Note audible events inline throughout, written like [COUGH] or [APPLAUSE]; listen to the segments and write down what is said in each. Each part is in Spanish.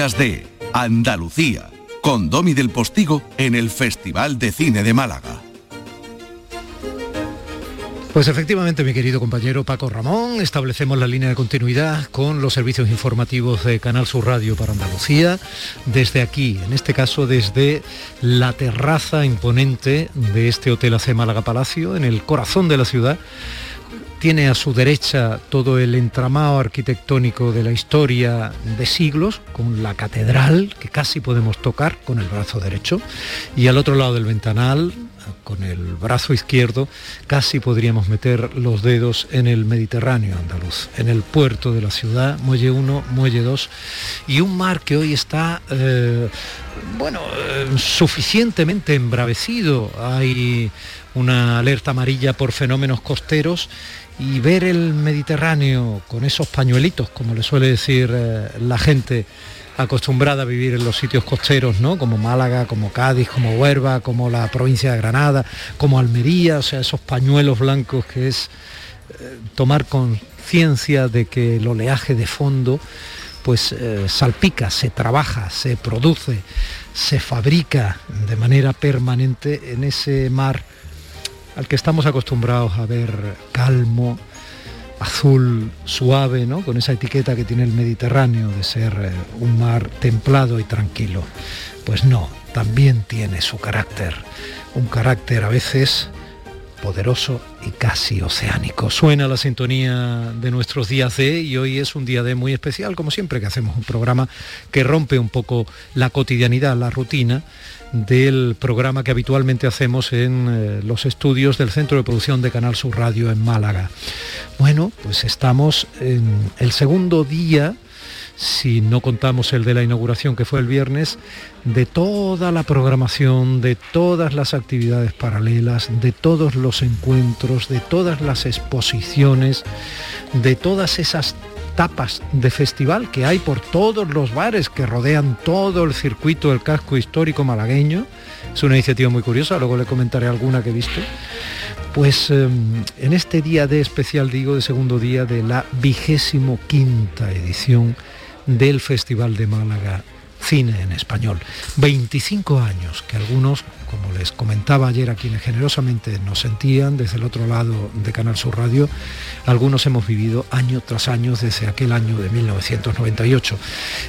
días de Andalucía, con Domi del Postigo en el Festival de Cine de Málaga. Pues efectivamente, mi querido compañero Paco Ramón, establecemos la línea de continuidad con los servicios informativos de Canal Sur Radio para Andalucía, desde aquí, en este caso desde la terraza imponente de este Hotel AC Málaga Palacio, en el corazón de la ciudad. Tiene a su derecha todo el entramado arquitectónico de la historia de siglos, con la catedral, que casi podemos tocar con el brazo derecho, y al otro lado del ventanal, con el brazo izquierdo, casi podríamos meter los dedos en el Mediterráneo andaluz, en el puerto de la ciudad, muelle 1, muelle 2, y un mar que hoy está, eh, bueno, eh, suficientemente embravecido. Hay una alerta amarilla por fenómenos costeros y ver el Mediterráneo con esos pañuelitos, como le suele decir eh, la gente, acostumbrada a vivir en los sitios costeros, ¿no? Como Málaga, como Cádiz, como Huerva, como la provincia de Granada, como Almería, o sea, esos pañuelos blancos que es eh, tomar conciencia de que el oleaje de fondo pues eh, salpica, se trabaja, se produce, se fabrica de manera permanente en ese mar al que estamos acostumbrados a ver calmo, azul suave, ¿no? con esa etiqueta que tiene el Mediterráneo de ser eh, un mar templado y tranquilo. Pues no, también tiene su carácter, un carácter a veces poderoso y casi oceánico. Suena la sintonía de nuestros días de y hoy es un día de muy especial, como siempre que hacemos un programa que rompe un poco la cotidianidad, la rutina del programa que habitualmente hacemos en eh, los estudios del Centro de Producción de Canal Sur Radio en Málaga. Bueno, pues estamos en el segundo día si no contamos el de la inauguración que fue el viernes, de toda la programación, de todas las actividades paralelas, de todos los encuentros, de todas las exposiciones, de todas esas tapas de festival que hay por todos los bares que rodean todo el circuito del casco histórico malagueño. Es una iniciativa muy curiosa, luego le comentaré alguna que he visto. Pues em, en este día de especial, digo, de segundo día de la vigésimo quinta edición del Festival de Málaga Cine en Español. 25 años que algunos, como les comentaba ayer a quienes generosamente nos sentían desde el otro lado de Canal Sur Radio, algunos hemos vivido año tras año desde aquel año de 1998.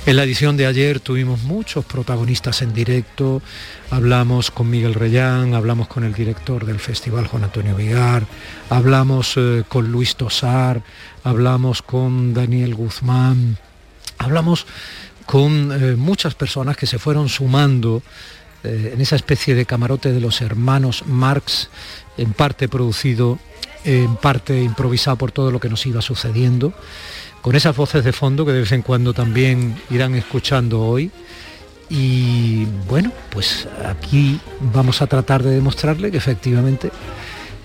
En la edición de ayer tuvimos muchos protagonistas en directo, hablamos con Miguel Reyán, hablamos con el director del festival Juan Antonio Vigar, hablamos eh, con Luis Tosar, hablamos con Daniel Guzmán, Hablamos con eh, muchas personas que se fueron sumando eh, en esa especie de camarote de los hermanos Marx, en parte producido, en parte improvisado por todo lo que nos iba sucediendo, con esas voces de fondo que de vez en cuando también irán escuchando hoy. Y bueno, pues aquí vamos a tratar de demostrarle que efectivamente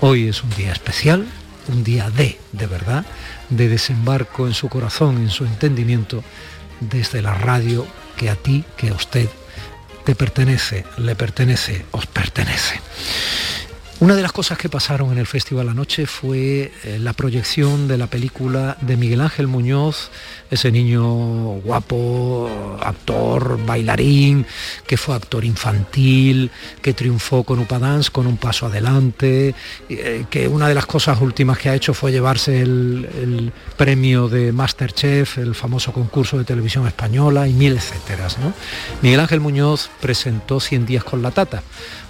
hoy es un día especial, un día de, de verdad, de desembarco en su corazón, en su entendimiento, desde la radio que a ti, que a usted te pertenece, le pertenece, os pertenece. Una de las cosas que pasaron en el festival anoche fue eh, la proyección de la película de Miguel Ángel Muñoz, ese niño guapo, actor, bailarín, que fue actor infantil, que triunfó con Upadance con un paso adelante, eh, que una de las cosas últimas que ha hecho fue llevarse el, premio de Masterchef, el famoso concurso de televisión española y mil etcétera. Miguel Ángel Muñoz presentó 100 días con la tata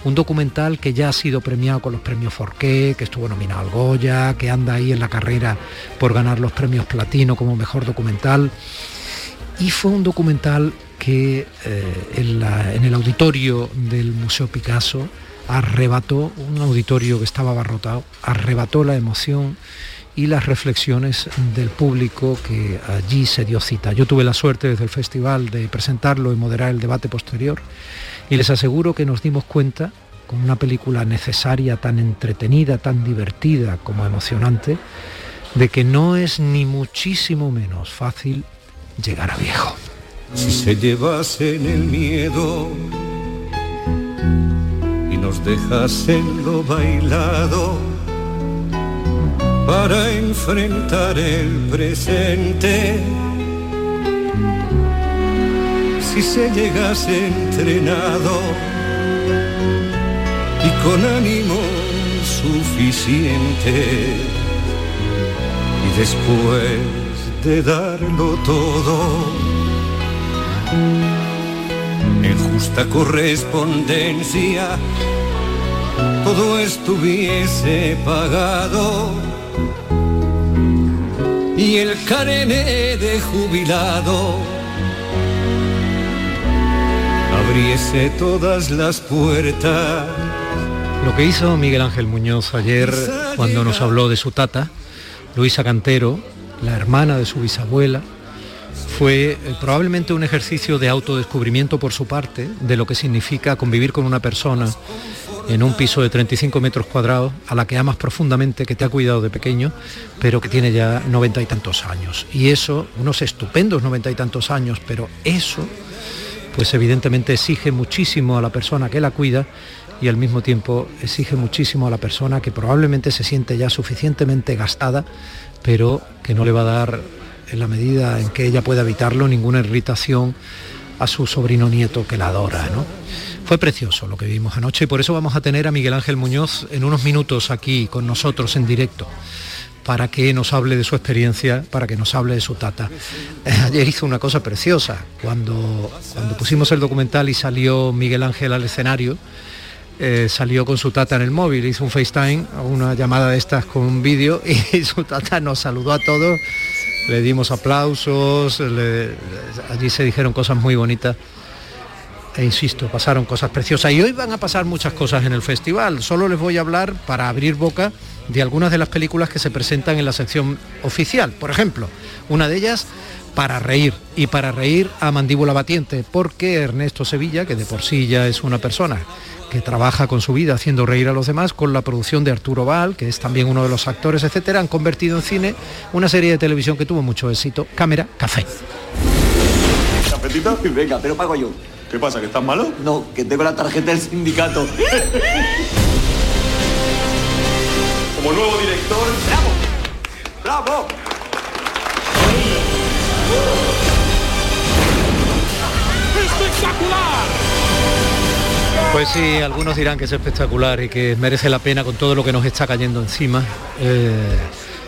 un documental que ya ha sido premiado con los premios Forqué, que estuvo nominado al Goya, que anda ahí en la carrera por ganar los premios Platino como mejor documental. Y fue un documental que eh, en, el auditorio del Museo Picasso arrebató, un auditorio que estaba abarrotado, arrebató la emoción y las reflexiones del público que allí se dio cita. Yo tuve la suerte desde el festival de presentarlo y moderar el debate posterior y les aseguro que nos dimos cuenta, con una película necesaria, tan entretenida, tan divertida como emocionante, de que no es ni muchísimo menos fácil llegar a viejo. Si se llevasen el miedo y nos dejasen lo bailado para enfrentar el presente si se llegase entrenado con ánimo suficiente y después de darlo todo en justa correspondencia todo estuviese pagado y el carné de jubilado abriese todas las puertas. Lo que hizo Miguel Ángel Muñoz ayer cuando nos habló de su tata, Luisa Cantero, la hermana de su bisabuela, fue eh, probablemente un ejercicio de autodescubrimiento por su parte de lo que significa convivir con una persona en un piso de 35 metros cuadrados, a la que amas profundamente, que te ha cuidado de pequeño, pero que tiene ya noventa y tantos años. Y eso, unos estupendos noventa y tantos años, pero eso, pues evidentemente exige muchísimo a la persona que la cuida y al mismo tiempo exige muchísimo a la persona que probablemente se siente ya suficientemente gastada, pero que no le va a dar, en la medida en que ella pueda evitarlo, ninguna irritación a su sobrino nieto que la adora. ¿no? Fue precioso lo que vimos anoche y por eso vamos a tener a Miguel Ángel Muñoz en unos minutos aquí con nosotros en directo para que nos hable de su experiencia, para que nos hable de su tata. Eh, ayer hizo una cosa preciosa, cuando, cuando pusimos el documental y salió Miguel Ángel al escenario, eh, salió con su tata en el móvil, hizo un FaceTime, una llamada de estas con un vídeo [LAUGHS] y su tata nos saludó a todos, le dimos aplausos, allí se dijeron cosas muy bonitas e insisto, pasaron cosas preciosas y hoy van a pasar muchas cosas en el festival. Solo les voy a hablar para abrir boca de algunas de las películas que se presentan en la sección oficial. Por ejemplo, una de ellas para reír y para reír a mandíbula batiente, porque Ernesto Sevilla, que de por sí ya es una persona que trabaja con su vida haciendo reír a los demás, con la producción de Arturo Val, que es también uno de los actores, etcétera, han convertido en cine una serie de televisión que tuvo mucho éxito, Cámara Café. Venga, pero pago yo. ¿Qué pasa? ¿Que estás malo? No, que tengo la tarjeta del sindicato. [LAUGHS] Como nuevo director. ¡Bravo! ¡Bravo! ¡Espectacular! Pues sí, algunos dirán que es espectacular y que merece la pena con todo lo que nos está cayendo encima. Eh,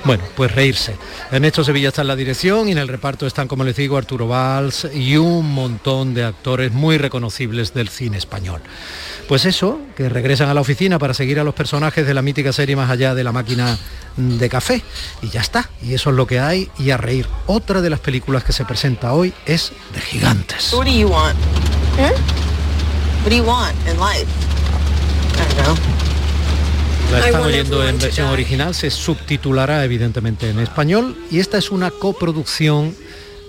bueno, pues reírse. Ernesto Sevilla está en la dirección y en el reparto están, como les digo, Arturo Valls y un montón de actores muy reconocibles del cine español. Pues eso, que regresan a la oficina para seguir a los personajes de la mítica serie más allá de la máquina de café. Y ya está, y eso es lo que hay y a reír. Otra de las películas que se presenta hoy es de gigantes do you want? Hmm? What do you want in life? I don't know. La están oyendo en versión original, se subtitulará evidentemente en español y esta es una coproducción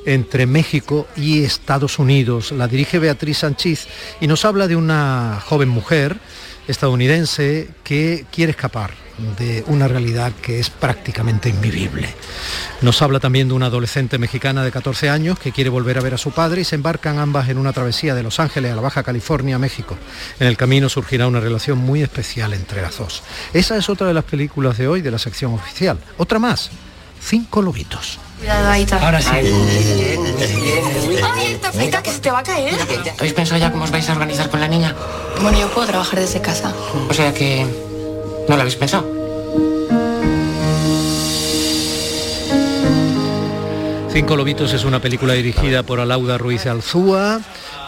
entre México y Estados Unidos. La dirige Beatriz Sánchez y nos habla de una joven mujer estadounidense que quiere escapar de una realidad que es prácticamente invivible. Nos habla también de una adolescente mexicana de 14 años que quiere volver a ver a su padre y se embarcan ambas en una travesía de Los Ángeles a la Baja California, México. En el camino surgirá una relación muy especial entre las dos. Esa es otra de las películas de hoy de la sección oficial. Otra más, Cinco Lobitos. Cuidado, ahí está. Ahora sí. ¡Ay, esta que se te va a caer! ¿Habéis pensado ya cómo os vais a organizar con la niña? Bueno, yo puedo trabajar desde casa. O sea que... ¿No lo habéis pensado? Cinco Lobitos es una película dirigida por Alauda Ruiz Alzúa.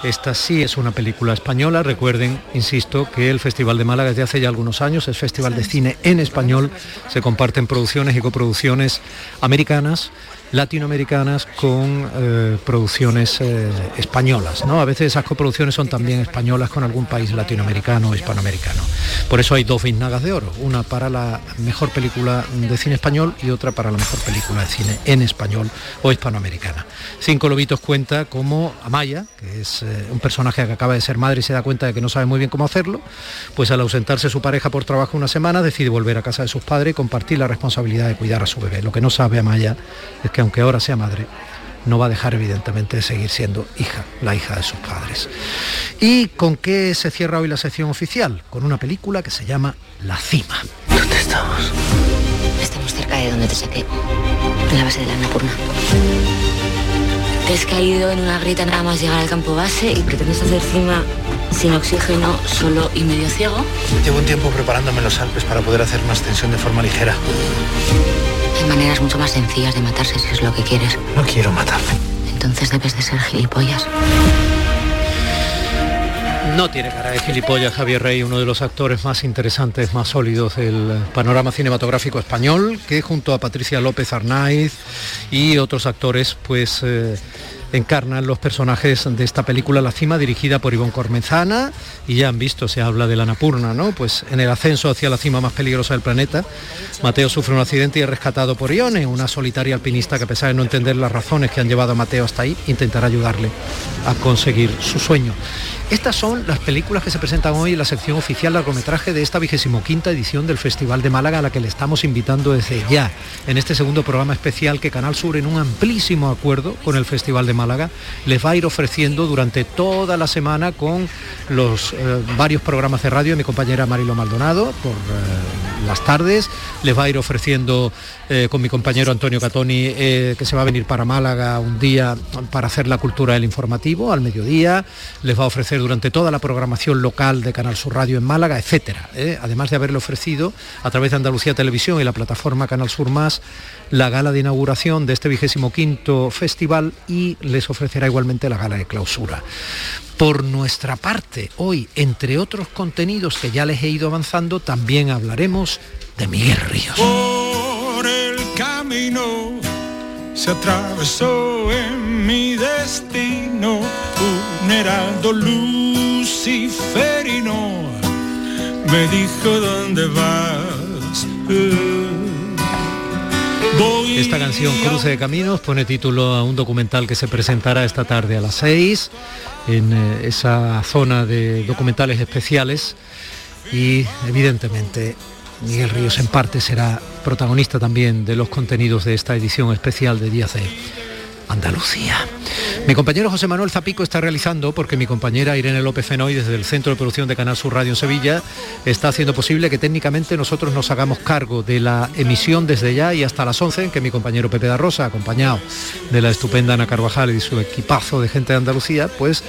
Esta sí es una película española. Recuerden, insisto, que el Festival de Málaga desde hace ya algunos años es Festival de Cine en Español. Se comparten producciones y coproducciones americanas latinoamericanas con eh, producciones eh, españolas. ¿no? A veces esas coproducciones son también españolas con algún país latinoamericano o hispanoamericano. Por eso hay dos biznagas de oro, una para la mejor película de cine español y otra para la mejor película de cine en español o hispanoamericana. Cinco Lobitos cuenta como Amaya, que es eh, un personaje que acaba de ser madre y se da cuenta de que no sabe muy bien cómo hacerlo, pues al ausentarse su pareja por trabajo una semana decide volver a casa de sus padres y compartir la responsabilidad de cuidar a su bebé. Lo que no sabe Amaya es que aunque ahora sea madre, no va a dejar evidentemente de seguir siendo hija, la hija de sus padres. ¿Y con qué se cierra hoy la sección oficial? Con una película que se llama La Cima. ¿Dónde estamos? Estamos cerca de donde te saqué, en la base de la Annapurna. Te has caído en una grieta nada más llegar al campo base y pretendes hacer cima sin oxígeno, solo y medio ciego. Llevo un tiempo preparándome en los Alpes para poder hacer una ascensión de forma ligera. Hay maneras mucho más sencillas de matarse si es lo que quieres. No quiero matarme. Entonces debes de ser gilipollas. No tiene cara de gilipollas Javier Rey, uno de los actores más interesantes, más sólidos del panorama cinematográfico español, que junto a Patricia López Arnaiz y otros actores, pues eh, encarnan los personajes de esta película La Cima, dirigida por Ivonne Cormezana, y ya han visto, se habla de la Napurna, ¿no? Pues en el ascenso hacia la cima más peligrosa del planeta, Mateo sufre un accidente y es rescatado por Ione, una solitaria alpinista que a pesar de no entender las razones que han llevado a Mateo hasta ahí, intentará ayudarle a conseguir su sueño. Estas son las películas que se presentan hoy en la sección oficial largometraje de esta vigésimo quinta edición del Festival de Málaga, a la que le estamos invitando desde ya, en este segundo programa especial que Canal Sur, en un amplísimo acuerdo con el Festival de Málaga, les va a ir ofreciendo durante toda la semana con los eh, varios programas de radio. De mi compañera Marilo Maldonado por eh, las tardes, les va a ir ofreciendo eh, con mi compañero Antonio Catoni que se va a venir para Málaga un día para hacer la cultura del informativo al mediodía, les va a ofrecer durante toda la programación local de Canal Sur Radio en Málaga, etcétera. ¿eh? Además de haberle ofrecido a través de Andalucía Televisión y la plataforma Canal Sur Más la gala de inauguración de este vigésimo quinto festival y les ofrecerá igualmente la gala de clausura. Por nuestra parte, hoy, entre otros contenidos que ya les he ido avanzando, también hablaremos de Miguel Ríos. Por el camino se atravesó en mi destino un heraldo luciferino. Me dijo dónde vas. Voy Esta canción Cruce de Caminos pone título a un documental que se presentará esta tarde a las 6 en eh, esa zona de documentales especiales y evidentemente Miguel Ríos en parte será protagonista también de los contenidos de esta edición especial de Días de Andalucía. Mi compañero José Manuel Zapico está realizando, porque mi compañera Irene López Fenoy desde el Centro de Producción de Canal Sur Radio en Sevilla está haciendo posible que técnicamente nosotros nos hagamos cargo de la emisión desde ya y hasta las 11, en que mi compañero Pepe da Rosa, acompañado de la estupenda Ana Carvajal y su equipazo de gente de Andalucía, pues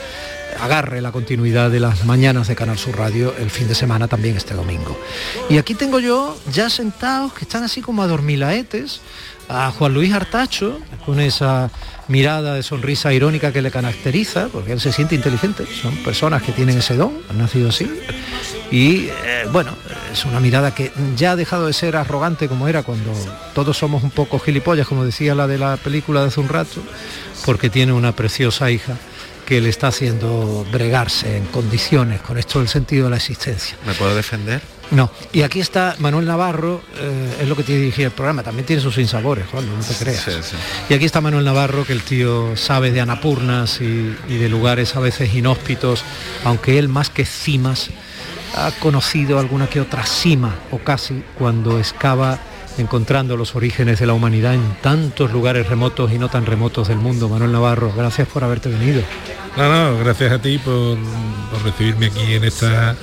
agarre la continuidad de las mañanas de Canal Sur Radio el fin de semana también este domingo. Y aquí tengo yo ya sentados que están así como adormilaetes a Juan Luis Artacho con esa mirada de sonrisa irónica que le caracteriza, porque él se siente inteligente, son personas que tienen ese don, han nacido así. Y eh, bueno, es una mirada que ya ha dejado de ser arrogante como era cuando todos somos un poco gilipollas, como decía la de la película de hace un rato, porque tiene una preciosa hija que le está haciendo bregarse en condiciones con esto del sentido de la existencia. ¿Me puedo defender? No, y aquí está Manuel Navarro, eh, es lo que tiene dirigir el programa, también tiene sus sinsabores, Juan, no te creas. Sí, sí. Y aquí está Manuel Navarro, que el tío sabe de anapurnas y, y de lugares a veces inhóspitos, aunque él más que cimas ha conocido alguna que otra cima, o casi, cuando excava encontrando los orígenes de la humanidad en tantos lugares remotos y no tan remotos del mundo. Manuel Navarro, gracias por haberte venido. No, no, gracias a ti por, por recibirme aquí en esta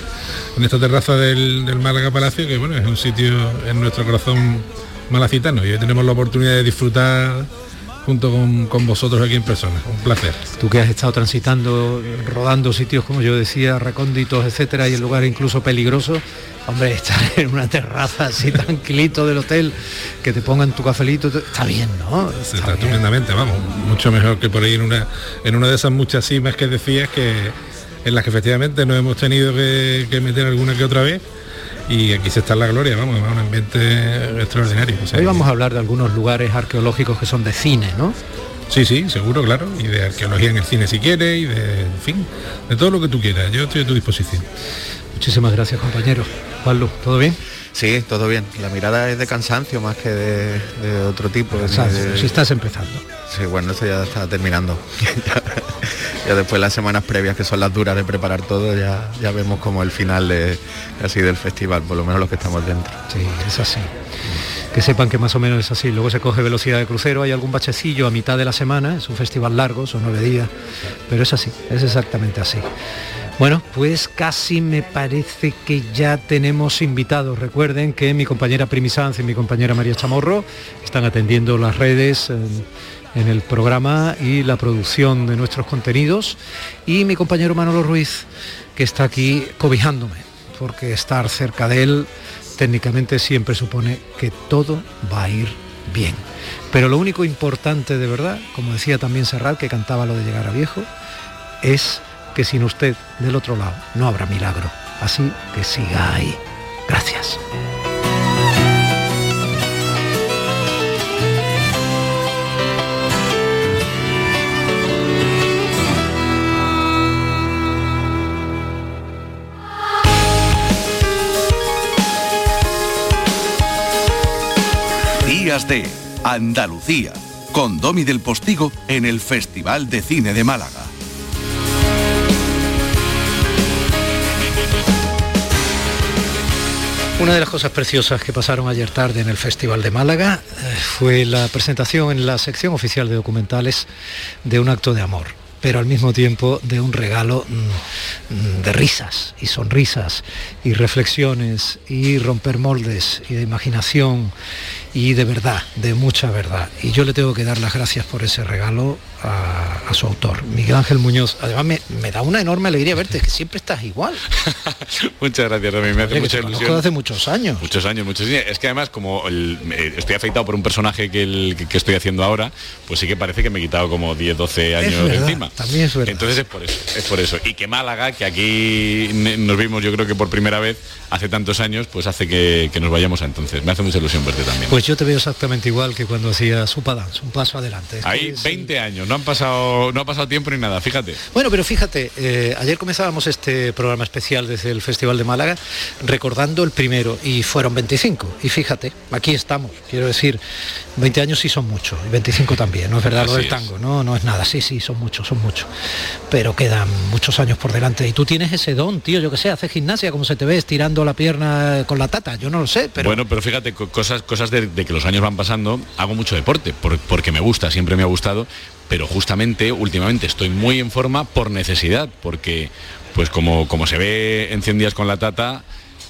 en esta terraza del, del Málaga Palacio, que bueno, es un sitio en nuestro corazón malacitano y hoy tenemos la oportunidad de disfrutar junto con, con, vosotros aquí en persona. Un placer. Tú que has estado transitando, rodando sitios, como yo decía, recónditos, etcétera, y en lugares incluso peligrosos, hombre, estar en una terraza así tranquilito del hotel, que te pongan tu cafelito, está bien, ¿no? Está, está estupendamente, vamos, mucho mejor que por ahí en una, en una de esas muchas cimas que decías que en las que efectivamente nos hemos tenido que, que meter alguna que otra vez y aquí se está en la gloria, vamos, un ambiente extraordinario. O sea, Hoy vamos a hablar de algunos lugares arqueológicos que son de cine, ¿no? Sí, sí, seguro, claro, y de arqueología en el cine si quieres, y de, en fin, de todo lo que tú quieras, yo estoy a tu disposición. Muchísimas gracias, compañero. Juanlu, ¿todo bien? Sí, todo bien. La mirada es de cansancio más que de, de otro tipo. Cansancio, de... si estás empezando. Sí, bueno, esto ya está terminando. [LAUGHS] ya, ya, después las semanas previas, que son las duras de preparar todo, ya, ya vemos como el final de, casi del festival, por lo menos los que estamos dentro. Sí, es así. Que sepan que más o menos es así. Luego se coge velocidad de crucero, hay algún bachecillo a mitad de la semana, es un festival largo, son nueve días, pero es así, es exactamente así. Bueno, pues casi me parece que ya tenemos invitados. Recuerden que mi compañera Primi Sanz y mi compañera María Chamorro están atendiendo las redes. En el programa y la producción de nuestros contenidos y mi compañero Manolo Ruiz que está aquí cobijándome porque estar cerca de él técnicamente siempre supone que todo va a ir bien. Pero lo único importante de verdad, como decía también Serrat, que cantaba lo de llegar a viejo, es que sin usted del otro lado no habrá milagro. Así que siga ahí. Gracias. Días de Andalucía, con Domi del Postigo en el Festival de Cine de Málaga. Una de las cosas preciosas que pasaron ayer tarde en el Festival de Málaga eh, fue la presentación en la sección oficial de documentales de un acto de amor pero al mismo tiempo de un regalo mm, de risas y sonrisas y reflexiones y romper moldes y de imaginación y de verdad, de mucha verdad. Y yo le tengo que dar las gracias por ese regalo a, su autor, Miguel Ángel Muñoz. Además me, da una enorme alegría verte, que siempre estás igual. [LAUGHS] Muchas gracias, Rami. Me hace mucha ilusión. hace muchos años. Muchos años, muchos años. Es que además, como estoy afeitado por un personaje que, que, estoy haciendo ahora, pues sí que parece que me he quitado como 10, 12 años de encima. También es verdad. Entonces es por eso, es por eso. Y que Málaga, que aquí nos vimos yo creo que por primera vez hace tantos años, pues hace que, nos vayamos a entonces. Me hace mucha ilusión verte también. Pues yo te veo exactamente igual que cuando hacía Supa Dance, un paso adelante. Hay 20 años, no han pasado, no ha pasado tiempo ni nada, fíjate. Bueno, pero fíjate, eh, ayer comenzábamos este programa especial desde el Festival de Málaga recordando el primero y fueron 25. Y fíjate, aquí estamos, quiero decir, 20 años sí son muchos, y 25 también, no es verdad lo del tango, no, no es nada, sí, sí, son muchos, son muchos. Pero quedan muchos años por delante. Y tú tienes ese don, tío, yo que sé, haces gimnasia, como se te ve, estirando la pierna con la tata, yo no lo sé, pero. Bueno, pero fíjate, cosas, cosas de, que los años van pasando, hago mucho deporte, porque me gusta, siempre me ha gustado, pero justamente últimamente estoy muy en forma por necesidad, porque pues como, como se ve en 100 días con la tata,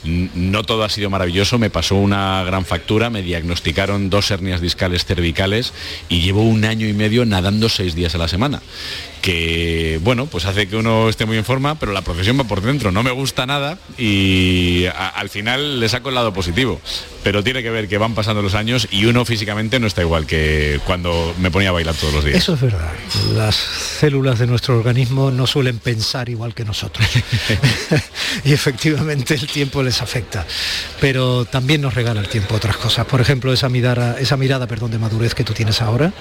no todo ha sido maravilloso, me pasó una gran factura, me diagnosticaron dos hernias discales cervicales y llevo un año y medio nadando seis días a la semana que bueno, pues hace que uno esté muy en forma, pero la profesión va por dentro, no me gusta nada y al final le saco el lado positivo, pero tiene que ver que van pasando los años y uno físicamente no está igual que cuando me ponía a bailar todos los días. Eso es verdad, las células de nuestro organismo no suelen pensar igual que nosotros. [LAUGHS] [LAUGHS] Y efectivamente el tiempo les afecta, pero también nos regala el tiempo otras cosas, por ejemplo esa mirada, esa mirada perdón, de madurez que tú tienes ahora,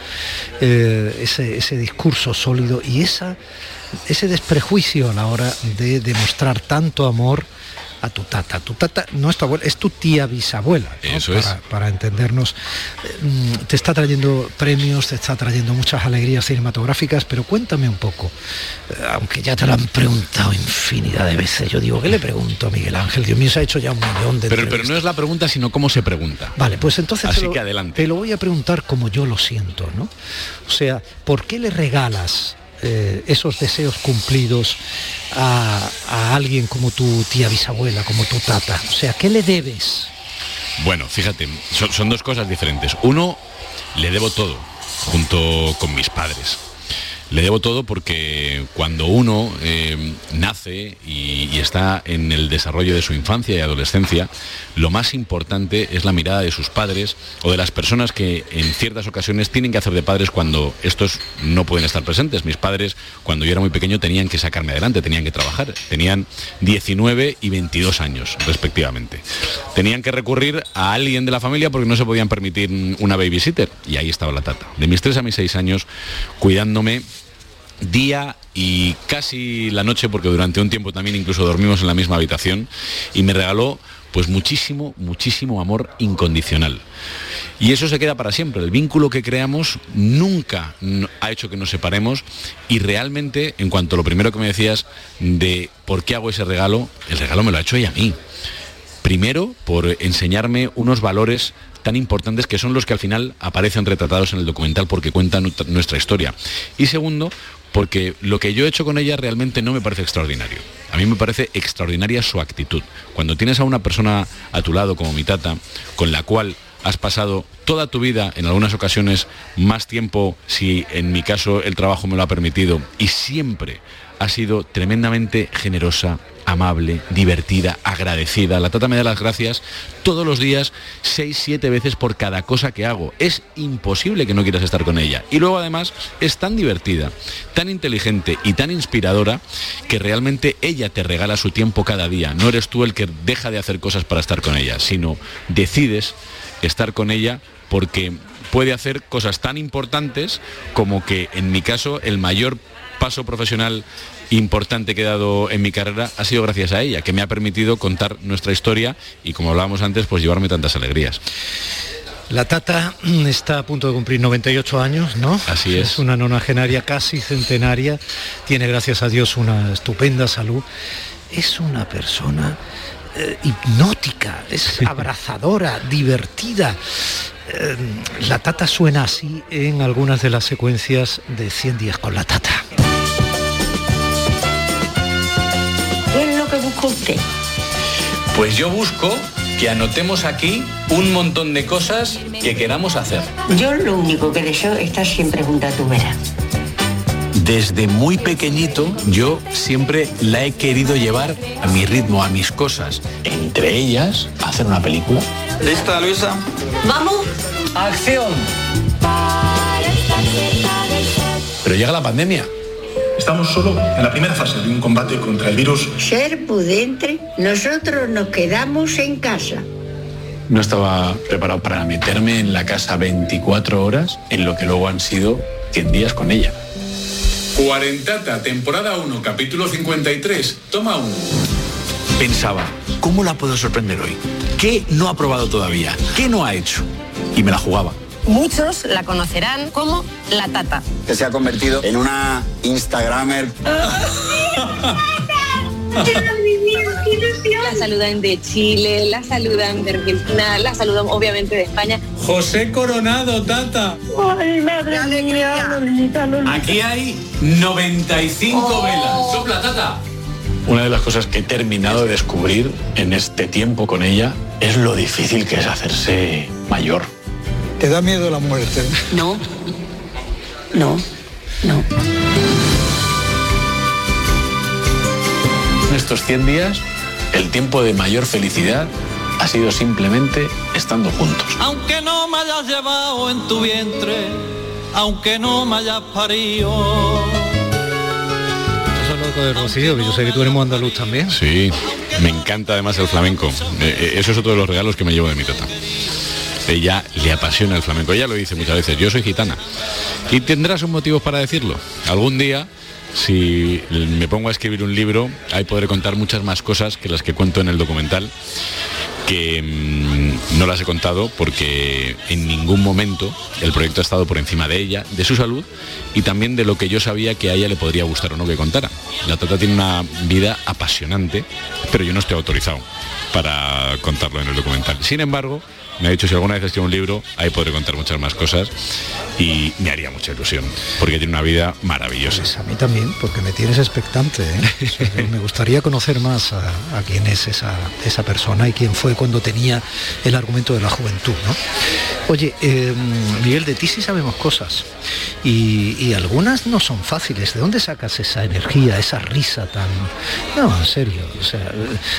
eh, ese, ese discurso sólido y esa, ese desprejuicio a la hora de demostrar tanto amor a tu tata. Tu tata no es tu abuela, es tu tía bisabuela. Eso para, es. Para entendernos, mm, te está trayendo premios, te está trayendo muchas alegrías cinematográficas, pero cuéntame un poco, eh, aunque ya te lo han preguntado infinidad de veces. Yo digo, ¿qué le pregunto a Miguel Ángel? Dios mío, se ha hecho ya un millón de pero, pero no es la pregunta, sino cómo se pregunta. Vale, pues entonces Así que adelante. te lo voy a preguntar como yo lo siento, ¿no? O sea, ¿por qué le regalas eh, esos deseos cumplidos a, alguien como tu tía bisabuela, como tu tata? O sea, ¿qué le debes? Bueno, fíjate, son dos cosas diferentes. Uno, le debo todo, junto con mis padres. Le debo todo porque cuando uno eh, nace y, está en el desarrollo de su infancia y adolescencia, lo más importante es la mirada de sus padres o de las personas que en ciertas ocasiones tienen que hacer de padres cuando estos no pueden estar presentes. Mis padres, cuando yo era muy pequeño, tenían que sacarme adelante, tenían que trabajar. Tenían 19 y 22 años, respectivamente. Tenían que recurrir a alguien de la familia porque no se podían permitir una babysitter. Y ahí estaba la tata. De mis 3 a mis 6 años, cuidándome día y casi la noche, porque durante un tiempo también incluso dormimos en la misma habitación, y me regaló pues muchísimo, muchísimo amor incondicional. Y eso se queda para siempre. El vínculo que creamos nunca ha hecho que nos separemos y realmente, en cuanto a lo primero que me decías de por qué hago ese regalo, el regalo me lo ha hecho ella a mí. Primero, por enseñarme unos valores tan importantes que son los que al final aparecen retratados en el documental porque cuentan nuestra historia. Y segundo, porque lo que yo he hecho con ella realmente no me parece extraordinario. A mí me parece extraordinaria su actitud. Cuando tienes a una persona a tu lado como mi tata, con la cual has pasado toda tu vida, en algunas ocasiones más tiempo, si en mi caso el trabajo me lo ha permitido, y siempre ha sido tremendamente generosa, amable, divertida, agradecida. La tata me da las gracias todos los días, seis, siete veces por cada cosa que hago. Es imposible que no quieras estar con ella. Y luego además es tan divertida, tan inteligente y tan inspiradora que realmente ella te regala su tiempo cada día. No eres tú el que deja de hacer cosas para estar con ella, sino decides estar con ella porque puede hacer cosas tan importantes como que en mi caso el mayor paso profesional importante que he dado en mi carrera ha sido gracias a ella, que me ha permitido contar nuestra historia y como hablábamos antes, pues llevarme tantas alegrías. La Tata está a punto de cumplir 98 años, ¿no? Así es. Es una nonagenaria casi centenaria, tiene gracias a Dios una estupenda salud. Es una persona eh, hipnótica, es abrazadora, divertida. Eh, la Tata suena así en algunas de las secuencias de 100 días con la Tata. ¿Qué es lo que busca usted? Pues yo busco que anotemos aquí un montón de cosas que queramos hacer. Yo lo único que deseo es estar siempre junto a tu vera. Desde muy pequeñito yo siempre la he querido llevar a mi ritmo, a mis cosas. Entre ellas, hacer una película. ¿Lista, Luisa? ¡Vamos! ¡Acción! Pero llega la pandemia. Estamos solo en la primera fase de un combate contra el virus. Ser prudente, nosotros nos quedamos en casa. No estaba preparado para meterme en la casa 24 horas en lo que luego han sido 100 días con ella. Cuarentata, temporada 1, capítulo 53, toma 1. Pensaba, ¿cómo la puedo sorprender hoy? ¿Qué no ha probado todavía? ¿Qué no ha hecho? Y me la jugaba. Muchos la conocerán como la Tata. Que se ha convertido en una Instagramer. [LAUGHS] La saludan de Chile, la saludan de Argentina, la saludan obviamente de España. José Coronado, Tata. Ay, madre mía, Lolita, Lolita. Aquí hay 95 velas. ¡Sopla, tata! Una de las cosas que he terminado de descubrir en este tiempo con ella es lo difícil que es hacerse mayor. ¿Te da miedo la muerte? No, no, no. En estos 100 días, el tiempo de mayor felicidad ha sido simplemente estando juntos. Aunque no me hayas llevado en tu vientre, aunque no me hayas parido. Eso es loco de Rocío, que yo sé que tú eres muy andaluz también. Sí, me encanta además el flamenco. Eh, eh, eso es otro de los regalos que me llevo de mi tata. Ella le apasiona el flamenco. Ella lo dice muchas veces, yo soy gitana. Y tendrá sus motivos para decirlo. Algún día, si me pongo a escribir un libro, ahí podré contar muchas más cosas que las que cuento en el documental que mm, no las he contado porque en ningún momento el proyecto ha estado por encima de ella, de su salud y también de lo que yo sabía que a ella le podría gustar o no que contara. La Tata tiene una vida apasionante, pero yo no estoy autorizado para contarlo en el documental. Sin embargo, me ha dicho si alguna vez escribo un libro, ahí podré contar muchas más cosas y me haría mucha ilusión, porque tiene una vida maravillosa. Pues a mí también, porque me tienes expectante. ¿eh? [LAUGHS] O sea, me gustaría conocer más a, a quién es esa, esa persona y quién fue cuando tenía el argumento de la juventud. ¿no? Oye, eh, Miguel, de ti sí sabemos cosas y, y algunas no son fáciles. ¿De dónde sacas esa energía, esa risa tan... No, en serio. O sea,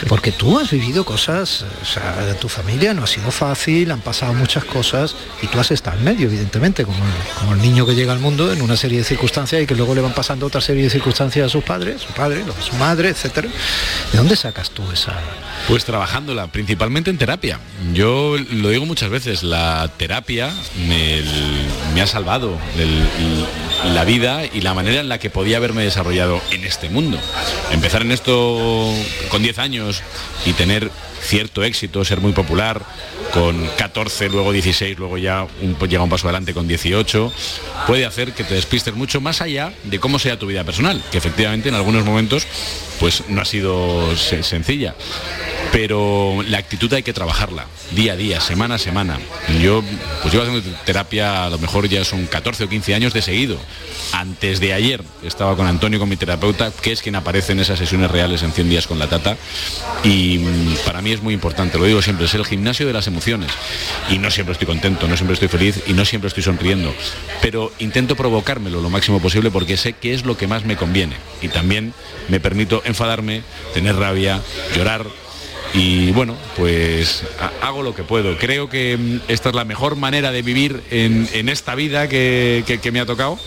porque tú has vivido cosas, o sea, tu familia no ha sido fácil, han pasado muchas cosas y tú has estado en medio, evidentemente, como el, niño que llega al mundo en una serie de circunstancias y que luego le van pasando otra serie de circunstancias a sus padres, su padre, de su madre, etcétera. ¿De dónde sacas tú esa...? Pues trabajándola, principalmente en terapia. Yo lo digo muchas veces, la terapia me, ha salvado la vida y la manera en la que podía haberme desarrollado en este mundo. Empezar en esto con 10 años y tener cierto éxito, ser muy popular, con 14, luego 16, luego ya un, llega un paso adelante con 18, puede hacer que te despistes mucho más allá de cómo sea tu vida personal, que efectivamente en algunos momentos pues no ha sido se- sencilla. Pero la actitud hay que trabajarla día a día, semana a semana. Yo pues llevo haciendo terapia a lo mejor ya son 14 o 15 años de seguido. Antes de ayer estaba con Antonio, con mi terapeuta, que es quien aparece en esas sesiones reales en 100 días con la tata. Y mm, para mí es muy importante, lo digo siempre, es el gimnasio de las emociones. Y no siempre estoy contento, no siempre estoy feliz y no siempre estoy sonriendo. Pero intento provocármelo lo máximo posible porque sé que es lo que más me conviene. Y también me permito enfadarme, tener rabia, llorar, y bueno, pues hago lo que puedo. Creo que mm, esta es la mejor manera de vivir en, esta vida que, me ha tocado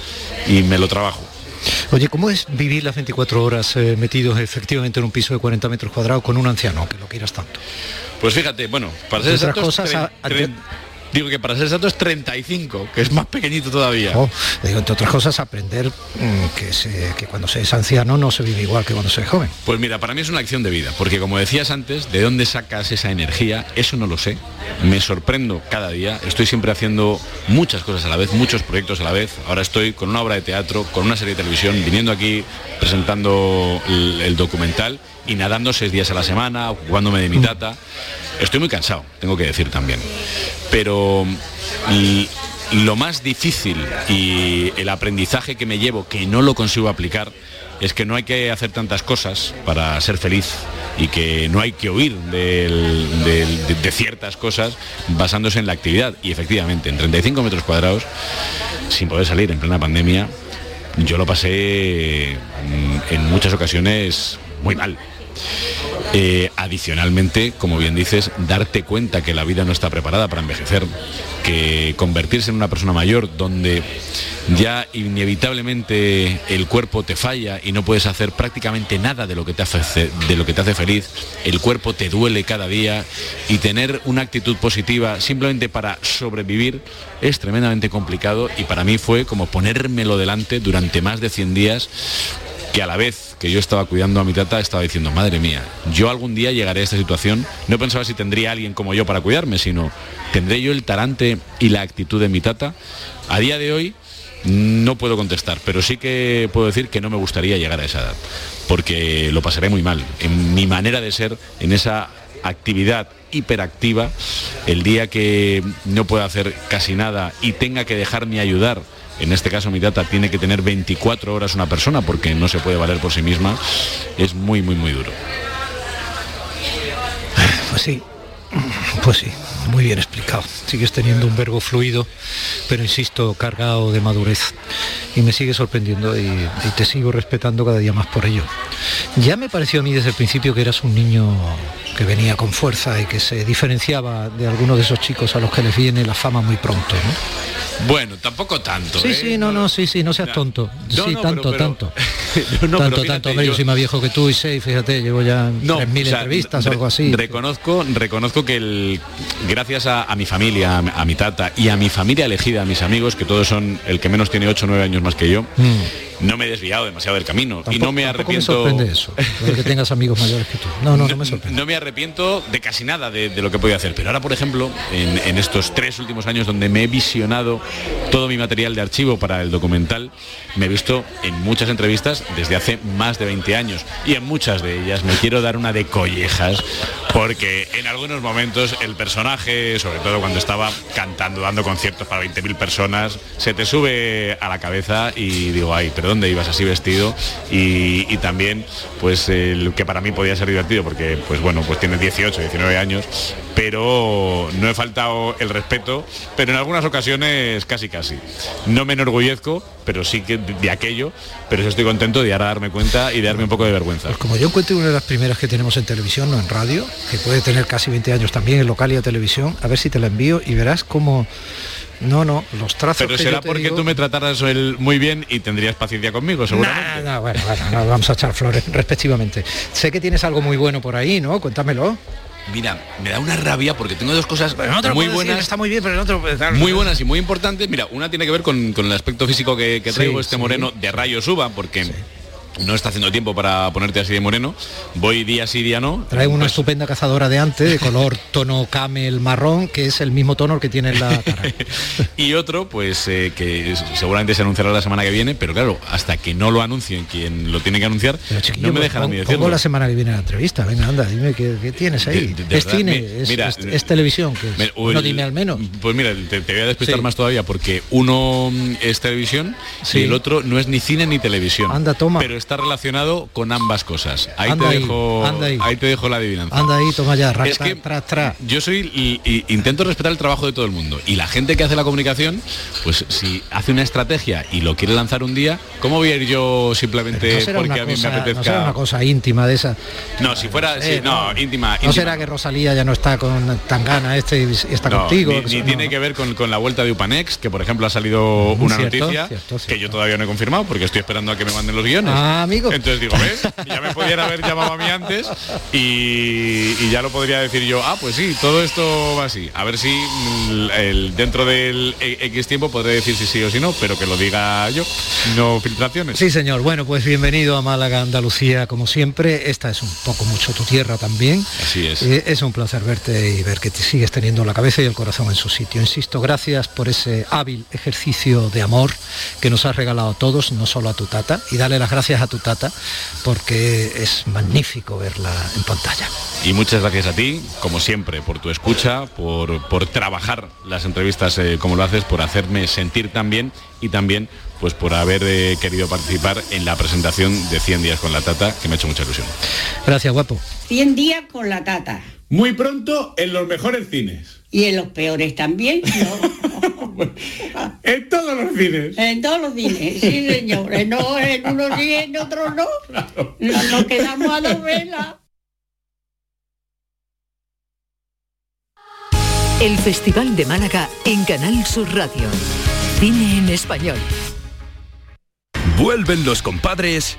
y me lo trabajo. Oye, ¿cómo es vivir las 24 horas eh, metidos efectivamente en un piso de 40 metros cuadrados con un anciano que lo quieras tanto? Pues fíjate, bueno, para ser exactos, cosas, Digo que para ser exacto es 35, que es más pequeñito todavía. Oh, digo, entre otras cosas, aprender mm, que, se, que cuando se es anciano no se vive igual que cuando se es joven. Pues mira, para mí es una acción de vida, porque como decías antes, ¿de dónde sacas esa energía? Eso no lo sé. Me sorprendo cada día. Estoy siempre haciendo muchas cosas a la vez, muchos proyectos a la vez. Ahora estoy con una obra de teatro, con una serie de televisión, viniendo aquí presentando el, documental y nadando seis días a la semana, ocupándome de mi tata. Mm. Estoy muy cansado, tengo que decir también. Pero lo más difícil y el aprendizaje que me llevo, que no lo consigo aplicar, es que no hay que hacer tantas cosas para ser feliz y que no hay que huir de, ciertas cosas basándose en la actividad. Y efectivamente, en 35 metros cuadrados, sin poder salir en plena pandemia, yo lo pasé mm, en muchas ocasiones muy mal. Eh, adicionalmente, como bien dices, darte cuenta que la vida no está preparada para envejecer, que convertirse en una persona mayor donde ya inevitablemente el cuerpo te falla y no puedes hacer prácticamente nada de lo que te hace, de lo que te hace feliz, el cuerpo te duele cada día y tener una actitud positiva simplemente para sobrevivir es tremendamente complicado y para mí fue como ponérmelo delante durante más de 100 días que a la vez que yo estaba cuidando a mi tata estaba diciendo, madre mía, yo algún día llegaré a esta situación, no pensaba si tendría alguien como yo para cuidarme, sino tendré yo el tarante y la actitud de mi tata. A día de hoy no puedo contestar, pero sí que puedo decir que no me gustaría llegar a esa edad, porque lo pasaré muy mal. En mi manera de ser, en esa actividad hiperactiva, el día que no pueda hacer casi nada y tenga que dejarme ayudar en este caso mi data tiene que tener 24 horas una persona porque no se puede valer por sí misma, es muy, muy, muy duro. Pues sí, pues sí, muy bien explicado. Sigues teniendo un verbo fluido, pero insisto, cargado de madurez. Y me sigue sorprendiendo y, y, te sigo respetando cada día más por ello. Ya me pareció a mí desde el principio que eras un niño que venía con fuerza y que se diferenciaba de algunos de esos chicos a los que les viene la fama muy pronto. ¿no? Bueno, tampoco tanto. Sí, ¿eh? sí, no, no, sí, sí, no seas tonto. sí, tanto, tanto. tanto, tanto. Hombre, yo... soy más viejo que tú y sé, fíjate, llevo ya no, mil entrevistas o algo así. Reconozco, reconozco que el, gracias a, mi familia, a, mi tata y a mi familia elegida, a mis amigos, que todos son el que menos tiene 8 o 9 años más que yo, mm no me he desviado demasiado del camino y no me arrepiento. Me eso, que tengas amigos mayores que tú. No, no, no, me sorprende. No me arrepiento de casi nada de, lo que he podido hacer. Pero ahora, por ejemplo, en, estos tres últimos años donde me he visionado todo mi material de archivo para el documental, me he visto en muchas entrevistas desde hace más de 20 años y en muchas de ellas me quiero dar una de collejas porque en algunos momentos el personaje, sobre todo cuando estaba cantando, dando conciertos para 20.000 personas, se te sube a la cabeza y digo, ay, pero ¿dónde ibas así vestido? Y, también, pues, el que para mí podía ser divertido, porque, pues bueno, pues tiene 18, 19 años, pero no he faltado el respeto, pero en algunas ocasiones casi casi. No me enorgullezco, pero sí que de, aquello, pero sí estoy contento de ahora darme cuenta y de darme un poco de vergüenza. Pues como yo encuentro una de las primeras que tenemos en televisión, no en radio, que puede tener casi 20 años también en local y a televisión, a ver si te la envío y verás cómo no, no, los trazos. Pero será porque tú me trataras muy bien y tendrías paciencia conmigo, seguramente. No, bueno, bueno, vamos a echar flores respectivamente. Sé que tienes algo muy bueno por ahí, ¿no? Cuéntamelo. Mira, me da una rabia porque tengo dos cosas muy buenas. está muy bien, pero no te Muy buenas y muy importantes. Mira, una tiene que ver con, el aspecto físico que, traigo, este moreno de rayo suba, porque no está haciendo tiempo para ponerte así de moreno. Voy día sí, día no. Trae una estupenda cazadora de antes, de color [LAUGHS] tono camel marrón, que es el mismo tono que tiene en la cara. [LAUGHS] y otro, pues eh, que seguramente se anunciará la semana que viene, pero claro, hasta que no lo anuncien quien lo tiene que anunciar, no me dejan a mí decirlo. Pongo la semana que viene la entrevista, venga, anda, dime qué, tienes ahí. es cine, es, televisión, que no dime al menos. Pues mira, te, voy a despistar más todavía, porque uno es televisión y el otro no es ni cine ni televisión. Anda, toma. Pero está relacionado con ambas cosas. Ahí, te, dejo, ahí. te dejo la adivinanza. Anda ahí, toma ya, es que yo soy y, intento respetar el trabajo de todo el mundo. Y la gente que hace la comunicación, pues si hace una estrategia y lo quiere lanzar un día, ¿cómo voy a ir yo simplemente porque a mí me apetezca? No será una cosa íntima de esa. No, si fuera, eh, no, íntima, No será que Rosalía ya no está con tan gana este y está contigo. Ni, tiene que ver con, con, la vuelta de Upanex, que por ejemplo ha salido una noticia que yo todavía no he confirmado porque estoy esperando a que me manden los guiones. Ah, amigo. Entonces digo, ¿ves? Ya me podían haber llamado a mí antes y, ya lo podría decir yo, ah, pues sí, todo esto va así. A ver si mm, el, dentro del X tiempo podré decir si sí o si no, pero que lo diga yo, no filtraciones. Sí, señor. Bueno, pues bienvenido a Málaga, Andalucía, como siempre. Esta es un poco mucho tu tierra también. Así es. Eh, es un placer verte y ver que te sigues teniendo la cabeza y el corazón en su sitio. Insisto, gracias por ese hábil ejercicio de amor que nos has regalado a todos, no solo a tu tata, y dale las gracias a tu tata porque es magnífico verla en pantalla. Y muchas gracias a ti, como siempre, por tu escucha, por, por trabajar las entrevistas eh, como lo haces, por hacerme sentir tan bien y también pues por haber eh, querido participar en la presentación de 100 días con la tata, que me ha hecho mucha ilusión. Gracias, guapo. 100 días con la tata. Muy pronto en los mejores cines. Y en los peores también. [LAUGHS] en todos los cines. En todos los cines, sí señores. No, en unos sí, en otros no. Nos quedamos a dos velas. El Festival de Málaga en Canal Sur Radio. Cine en español. Vuelven los compadres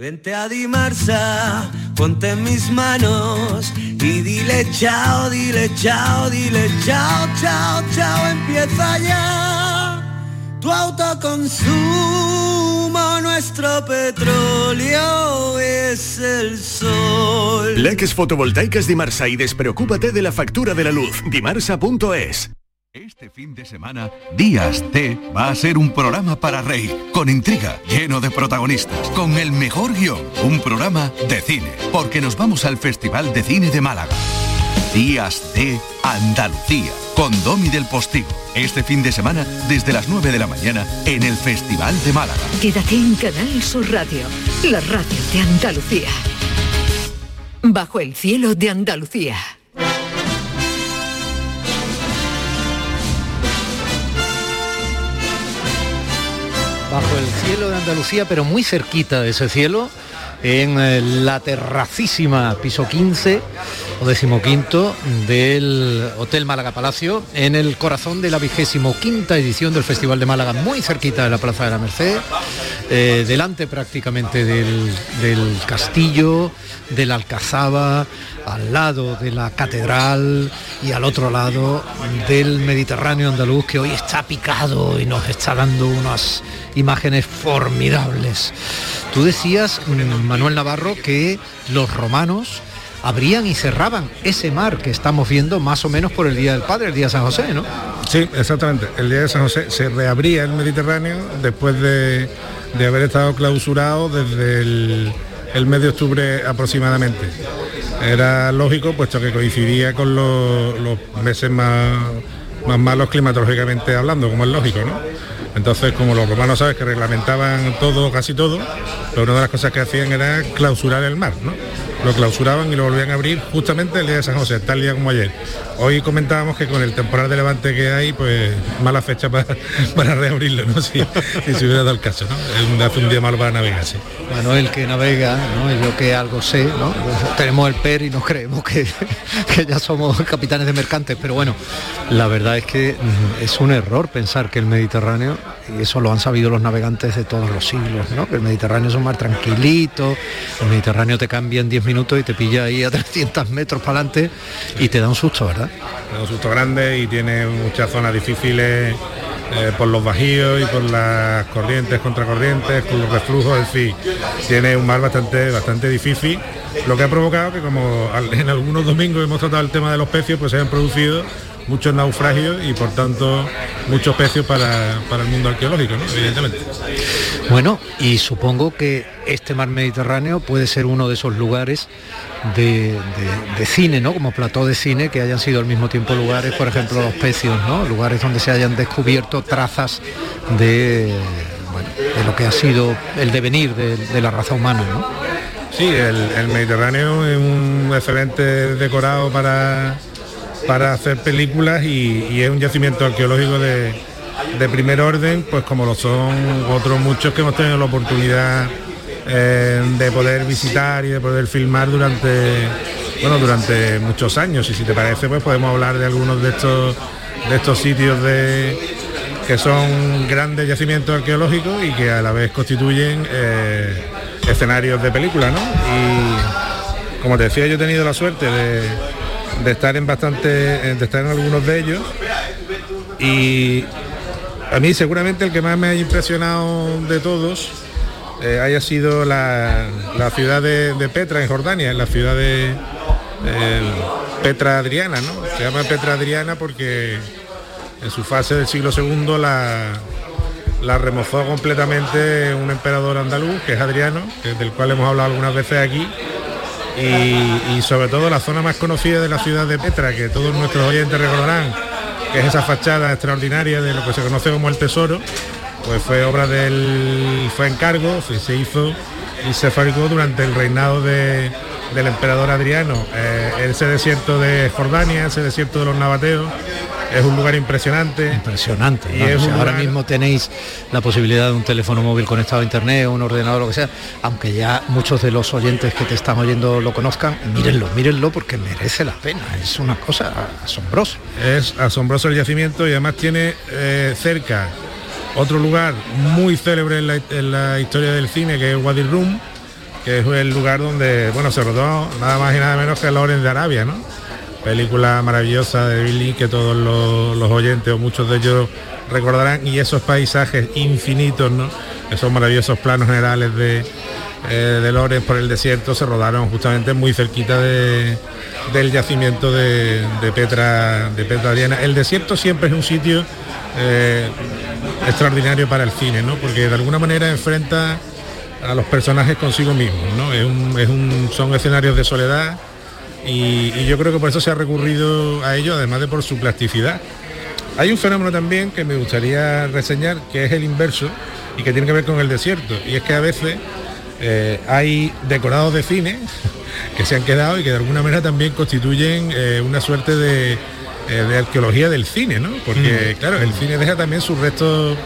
Vente a Dimarsa, ponte en mis manos y dile chao, dile chao, dile chao, chao, chao, empieza ya. Tu autoconsumo, nuestro petróleo es el sol. Leques fotovoltaicas Dimarsa y despreocúpate de la factura de la luz. Dimarsa.es este fin de semana, Días T va a ser un programa para reír, con intriga, lleno de protagonistas, con el mejor guion, un programa de cine, porque nos vamos al Festival de Cine de Málaga. Días T Andalucía con Domi del Postigo. Este fin de semana desde las 9 de la mañana en el Festival de Málaga. Quédate en Canal Sur Radio, la radio de Andalucía. Bajo el cielo de Andalucía. Bajo el cielo de Andalucía, pero muy cerquita de ese cielo, en eh, la terracísima piso 15 o decimoquinto del Hotel Málaga Palacio, en el corazón de la vigésimo quinta edición del Festival de Málaga, muy cerquita de la Plaza de la Merced, eh, delante prácticamente del, del castillo, de la Alcazaba, al lado de la catedral y al otro lado del Mediterráneo andaluz que hoy está picado y nos está dando unas imágenes formidables. Tú decías, mm, Manuel Navarro, que los romanos abrían y cerraban ese mar que estamos viendo más o menos por el Día del Padre, el Día de San José, ¿no? Sí, exactamente. El Día de San José se reabría el Mediterráneo después de, de haber estado clausurado desde el, el mes de octubre aproximadamente. Era lógico, puesto que coincidía con los, meses más, más malos climatológicamente hablando, como es lógico, ¿no? Entonces, como los romanos sabes que reglamentaban todo, casi todo, pero una de las cosas que hacían era clausurar el mar, ¿no? Lo clausuraban y lo volvían a abrir justamente el día de San José, tal día como ayer. Hoy comentábamos que con el temporal de levante que hay, pues mala fecha para, [LAUGHS] para reabrirlo, ¿no? Si, si se hubiera dado el caso, ¿no? Hace un día malo para navegar, sí. Manuel que navega, yo que algo sé, ¿no? Tenemos el PER y nos creemos que, [LAUGHS] que ya somos capitanes de mercantes, pero bueno, la verdad es que mm, es un error pensar que el Mediterráneo, y eso lo han sabido los navegantes de todos los siglos, ¿no? Que el Mediterráneo es un mar tranquilito, el Mediterráneo te cambia en 10 minutos y te pilla ahí a [LAUGHS] 300 metros para adelante y te da un susto, ¿verdad? Un susto grande y tiene muchas zonas difíciles eh, por los bajíos y por las corrientes, contracorrientes, con los reflujos, en fin, tiene un mar bastante, bastante difícil, lo que ha provocado que como en algunos domingos hemos tratado el tema de los pecios, pues se han producido muchos naufragios y por tanto muchos pecios para, para el mundo arqueológico, ¿no? evidentemente. Bueno, y supongo que este mar Mediterráneo puede ser uno de esos lugares de, de- de cine, ¿no? Como plató de cine, que hayan sido al mismo tiempo lugares, por ejemplo, los pecios, ¿no? Lugares donde se hayan descubierto trazas de, bueno, de lo que ha sido el devenir de, de la raza humana, ¿no? Sí, el, el Mediterráneo es un excelente decorado para, para hacer películas y, es un yacimiento arqueológico de, de primer orden, pues como lo son otros muchos que hemos tenido la oportunidad eh, de poder visitar y de poder filmar durante bueno durante muchos años. Y si te parece, pues podemos hablar de algunos de estos de estos sitios de que son grandes yacimientos arqueológicos y que a la vez constituyen eh, escenarios de película, ¿no? Y como te decía, yo he tenido la suerte de, de estar en bastante, de estar en algunos de ellos y a mí seguramente el que más me ha impresionado de todos eh, haya sido la, la ciudad de, Petra en Jordania, en la ciudad de eh, Petra Adriana, ¿no? Se llama Petra Adriana porque en su fase del siglo II la, la remozó completamente un emperador andaluz, que es Adriano, del cual hemos hablado algunas veces aquí. Y, sobre todo la zona más conocida de la ciudad de Petra, que todos nuestros oyentes recordarán, que es esa fachada extraordinaria de lo que se conoce como el tesoro, pues fue obra del, fue encargo, se hizo y se fabricó durante el reinado de- del emperador Adriano. Eh, ese desierto de Jordania, ese desierto de los nabateos, es un lugar impresionante. Impresionante. Y es ahora mismo tenéis la posibilidad de un teléfono móvil conectado a internet, un ordenador, lo que sea, aunque ya muchos de los oyentes que te están oyendo lo conozcan, mírenlo, mírenlo porque merece la pena. Es una cosa asombrosa. Es asombroso el yacimiento y además tiene eh, cerca otro lugar muy célebre en la, en la historia del cine, que es Wadi Rum, que es el lugar donde bueno se rodó nada más y nada menos que Lorenz de Arabia, ¿no? Película maravillosa de Billy que todos los, oyentes o muchos de ellos recordarán y esos paisajes infinitos, ¿no? Esos maravillosos planos generales de, eh, de Lorenz por el desierto se rodaron justamente muy cerquita de, del yacimiento de, de Petra de Petra Diana. El desierto siempre es un sitio eh, extraordinario para el cine, ¿no? Porque de alguna manera enfrenta a los personajes consigo mismos, ¿no? Es un- es un- son escenarios de soledad, y, y yo creo que por eso se ha recurrido a ello, además de por su plasticidad. Hay un fenómeno también que me gustaría reseñar, que es el inverso y que tiene que ver con el desierto. Y es que a veces eh, hay decorados de cine [LAUGHS] que se han quedado y que de alguna manera también constituyen eh, una suerte de, eh, de arqueología del cine, ¿no? Porque, Mm. claro, el cine deja también sus restos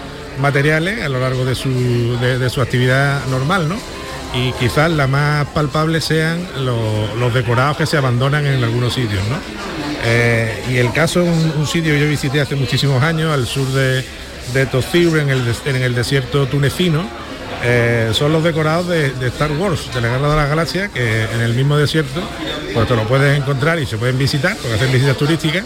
materiales a lo largo de su, de- de su actividad normal, ¿no? Y quizás la más palpable sean lo- los decorados que se abandonan en algunos sitios, ¿no? Eh, y el caso es un, sitio que yo visité hace muchísimos años, al sur de, de en el, en el desierto tunecino, eh, son los decorados de, de Star Wars, de la Guerra de las Galaxias, que en el mismo desierto, pues te lo puedes encontrar y se pueden visitar, porque hacen visitas turísticas,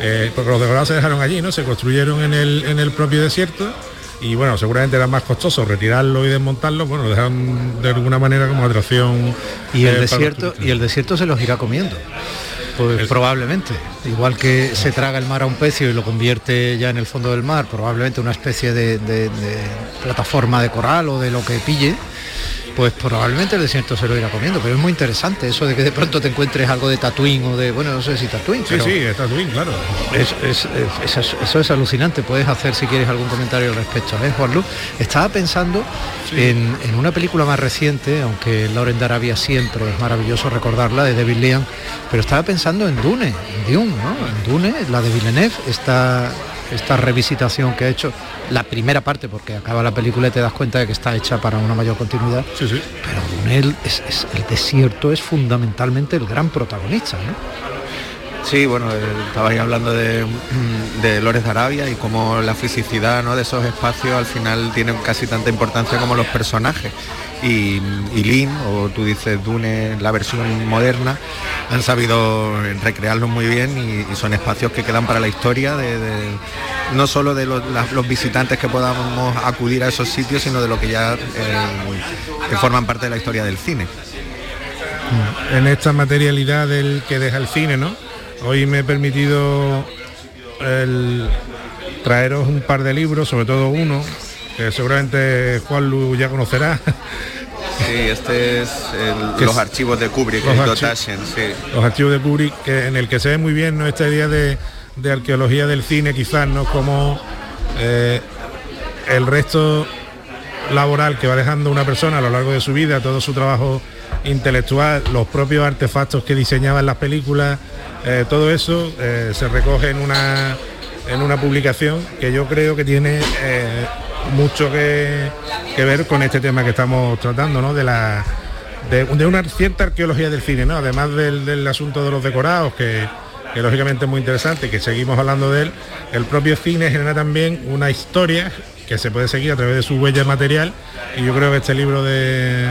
eh, porque los decorados se dejaron allí, ¿no? Se construyeron en el, en el propio desierto y bueno, seguramente era más costoso retirarlo y desmontarlo, bueno, lo dejaron de alguna manera como atracción. Y el desierto y el desierto se los irá comiendo. Pues probablemente. Igual que se traga el mar a un pecio y lo convierte ya en el fondo del mar, probablemente una especie de, de- de plataforma de coral o de lo que pille, pues probablemente el desierto se lo irá comiendo. Pero es muy interesante eso de que de pronto te encuentres algo de Tatooine o de, bueno, no sé si Tatooine. Sí, pero sí, está claro. es- es- es- es- eso es alucinante. Puedes hacer si quieres algún comentario al respecto. ¿eh, Juan Luz? Estaba pensando en, en una película más reciente, aunque Lauren de Arabia siempre es maravilloso recordarla, de David Lean, pero estaba pensando en Dune, en Dune, ¿no? En Dune, la de Villeneuve, esta, esta revisitación que ha hecho, la primera parte, porque acaba la película y te das cuenta de que está hecha para una mayor continuidad. Sí, sí. Pero Dune, el, es- es- el desierto es fundamentalmente el gran protagonista, ¿no? Sí, bueno, eh, estabais hablando de, [CLEARS THROAT] de Lores de Arabia y cómo la fisicidad ¿no? de esos espacios al final tiene casi tanta importancia como los personajes. Y, y Lin, o tú dices Dune, la versión moderna, han sabido recrearlos muy bien y, son espacios que quedan para la historia, de, no solo de los visitantes que podamos acudir a esos sitios, sino de lo que ya eh, que forman parte de la historia del cine. en esta materialidad del que deja el cine, ¿no? Hoy me he permitido el traeros un par de libros, sobre todo uno, que seguramente Juan Lu ya conocerá. Sí, este es el- los es- archivos de Kubrick, los archi- Dotashen, sí. Los archivos de Kubrick, que, en el que se ve muy bien ¿no? esta idea de, de arqueología del cine, quizás, ¿no? Como eh, el resto laboral que va dejando una persona a lo largo de su vida, todo su trabajo intelectual, los propios artefactos que diseñaba en las películas, eh, todo eso eh, se recoge en una, en una publicación que yo creo que tiene eh, mucho que, ver con este tema que estamos tratando, ¿no? De la de, una cierta arqueología del cine, ¿no? Además del, asunto de los decorados, que, que lógicamente es muy interesante, que seguimos hablando de él, el propio cine genera también una historia que se puede seguir a través de su huella material, y yo creo que este libro de,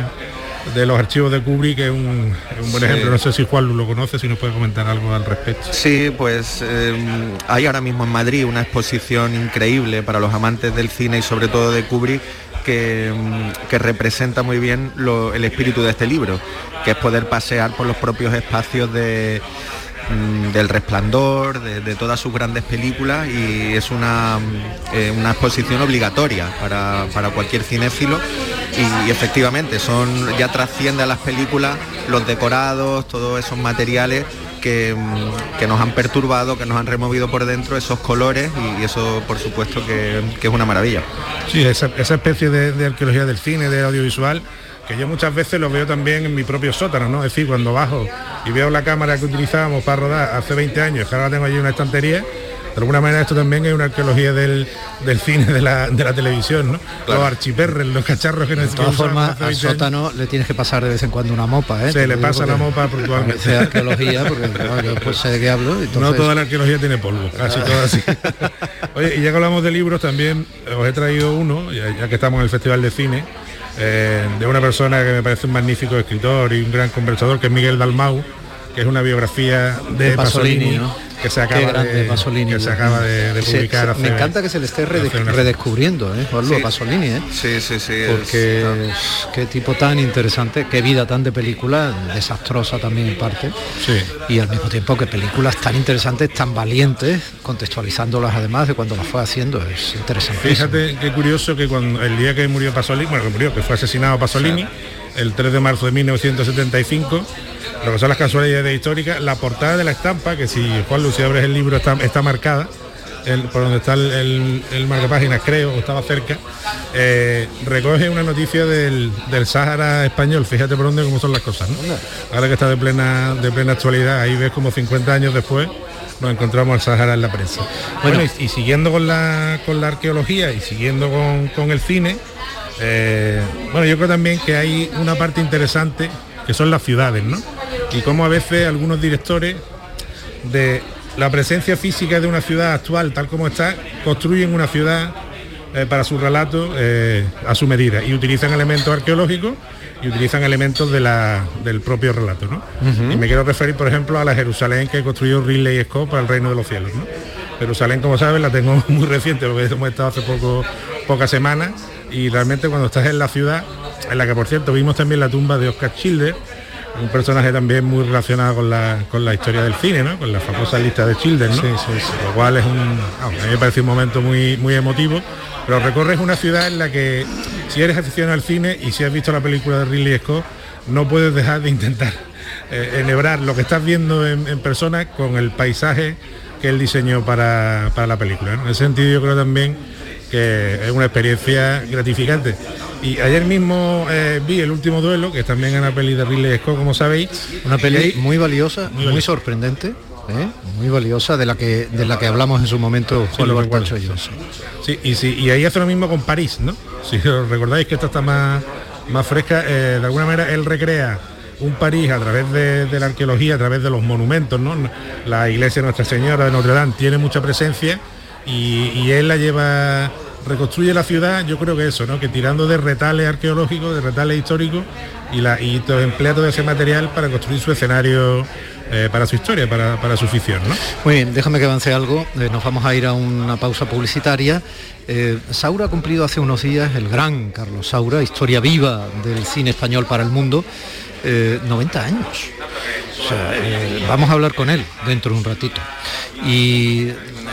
de los archivos de Kubrick es un, buen Sí. ejemplo. No sé si Juan lo conoce, si nos puede comentar algo al respecto. Sí, pues eh, hay ahora mismo en Madrid una exposición increíble para los amantes del cine y sobre todo de Kubrick que, mm, que representa muy bien lo- el espíritu de este libro, que es poder pasear por los propios espacios de, mm, del resplandor, de, de todas sus grandes películas y es una, mm, eh, una exposición obligatoria para, para cualquier cinéfilo y, efectivamente son ya trasciende a las películas los decorados, todos esos materiales que, mm, que nos han perturbado, que nos han removido por dentro esos colores y, eso por supuesto que, que es una maravilla. Sí, esa, esa especie de, arqueología del cine, de audiovisual, que yo muchas veces lo veo también en mi propio sótano, ¿no? Es decir, cuando bajo y veo la cámara que utilizábamos para rodar hace 20 años, que ahora tengo allí una estantería, de alguna manera esto también es una arqueología del, del cine, de la, de la televisión, ¿no? Claro. Los archiperres, los cacharros que De nos todas formas, al 20 años. sótano le tienes que pasar de vez en cuando una mopa, ¿eh? Se Te le pasa la porque mopa puntualmente. parece arqueología, porque claro, yo pues sé de qué hablo. No entonces- toda la arqueología tiene polvo, casi toda así. [LAUGHS] Oye, y ya que hablamos de libros, también os he traído uno, ya, ya que estamos en el Festival de Cine, eh, de una persona que me parece un magnífico escritor y un gran conversador, que es Miguel Dalmau, que es una biografía de, De Pasolini, Pasolini, ¿no? Que se acaba, grande de, Pasolini, que se acaba de, publicar. se- hace- me encanta que se le esté rede- redescubriendo, ¿eh? Juanlu, Sí. a Pasolini, ¿eh? Sí, sí, sí. Porque es- qué tipo tan interesante, qué vida tan de película, desastrosa también en parte. Sí. Y al mismo tiempo que películas tan interesantes, tan valientes, contextualizándolas además de cuando las fue haciendo, es interesante. Fíjate qué curioso que cuando el día que murió Pasolini, bueno, que murió, que fue asesinado Pasolini, el 3 de marzo de 1975, lo que son las casualidades históricas, la portada de la estampa, que si Juan Lucio abres el libro está, está marcada, por donde está el, el, marcapáginas, creo, o estaba cerca, eh, recoge una noticia del, del Sáhara español, fíjate por dónde cómo son las cosas, Ahora que está de plena, de plena actualidad, ahí ves como 50 años después nos encontramos al Sáhara en la prensa. Bueno, y, siguiendo con la, con la arqueología y siguiendo con, el cine, eh, bueno, yo creo también que hay una parte interesante que son las ciudades, ¿no? Y cómo a veces algunos directores de la presencia física de una ciudad actual, tal como está, construyen una ciudad eh, para su relato eh, a su medida y utilizan elementos arqueológicos y utilizan elementos del propio relato. Y me quiero referir, por ejemplo, a la Jerusalén que construyó Ridley Scott para el Reino de los Cielos. Jerusalén, como saben, la tengo [LAUGHS] muy reciente, porque hemos estado hace poco, pocas semanas, y realmente cuando estás en la ciudad, en la que por cierto vimos también la tumba de Oscar Schilder, un personaje también muy relacionado con la, con la historia del cine, ¿no? con la famosa lista de Children, ¿no? lo cual es un, a mí me parece un momento muy, muy emotivo, pero recorres una ciudad en la que si eres aficionado al cine y si has visto la película de Ridley Scott, no puedes dejar de intentar eh, enhebrar lo que estás viendo en, persona con el paisaje que él diseñó para, la película. En ese sentido yo creo también que es una experiencia gratificante. Y ayer mismo eh, vi el último duelo, que también es una peli de Ridley Scott, como sabéis. Una peli muy valiosa, muy, sorprendente. ¿eh? muy valiosa de la que de la que hablamos en su momento Juan sí, yo. Sí, y, sí, y ahí hace lo mismo con París, ¿no? Si os recordáis que esta está más, más fresca, eh, de alguna manera él recrea un París a través de, la arqueología, a través de los monumentos, ¿no? La iglesia de Nuestra Señora de Notre Dame tiene mucha presencia y, él la lleva reconstruye la ciudad, yo creo que eso, ¿no? Que tirando de retales arqueológicos, de retales históricos, y, la, y emplea todo ese material para construir su escenario eh, para su historia, para, su ficción. ¿no? Muy bien, déjame que avance algo. Eh, nos vamos a ir a una pausa publicitaria. Eh, Saura ha cumplido hace unos días, el gran Carlos Saura, historia viva del cine español para el mundo, 90 años. Vamos a hablar con él dentro de un ratito. Y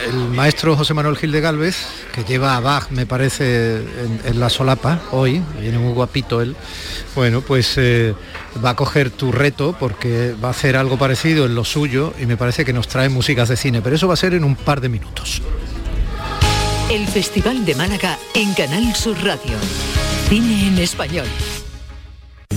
el maestro José Manuel Gil de Galvez, que lleva a Bach, me parece, en, la solapa hoy, viene muy guapito él, bueno, pues eh, va a coger tu reto porque va a hacer algo parecido en lo suyo y me parece que nos trae músicas de cine, pero eso va a ser en un par de minutos. El Festival de Málaga en Canal Sur Radio. Cine en español.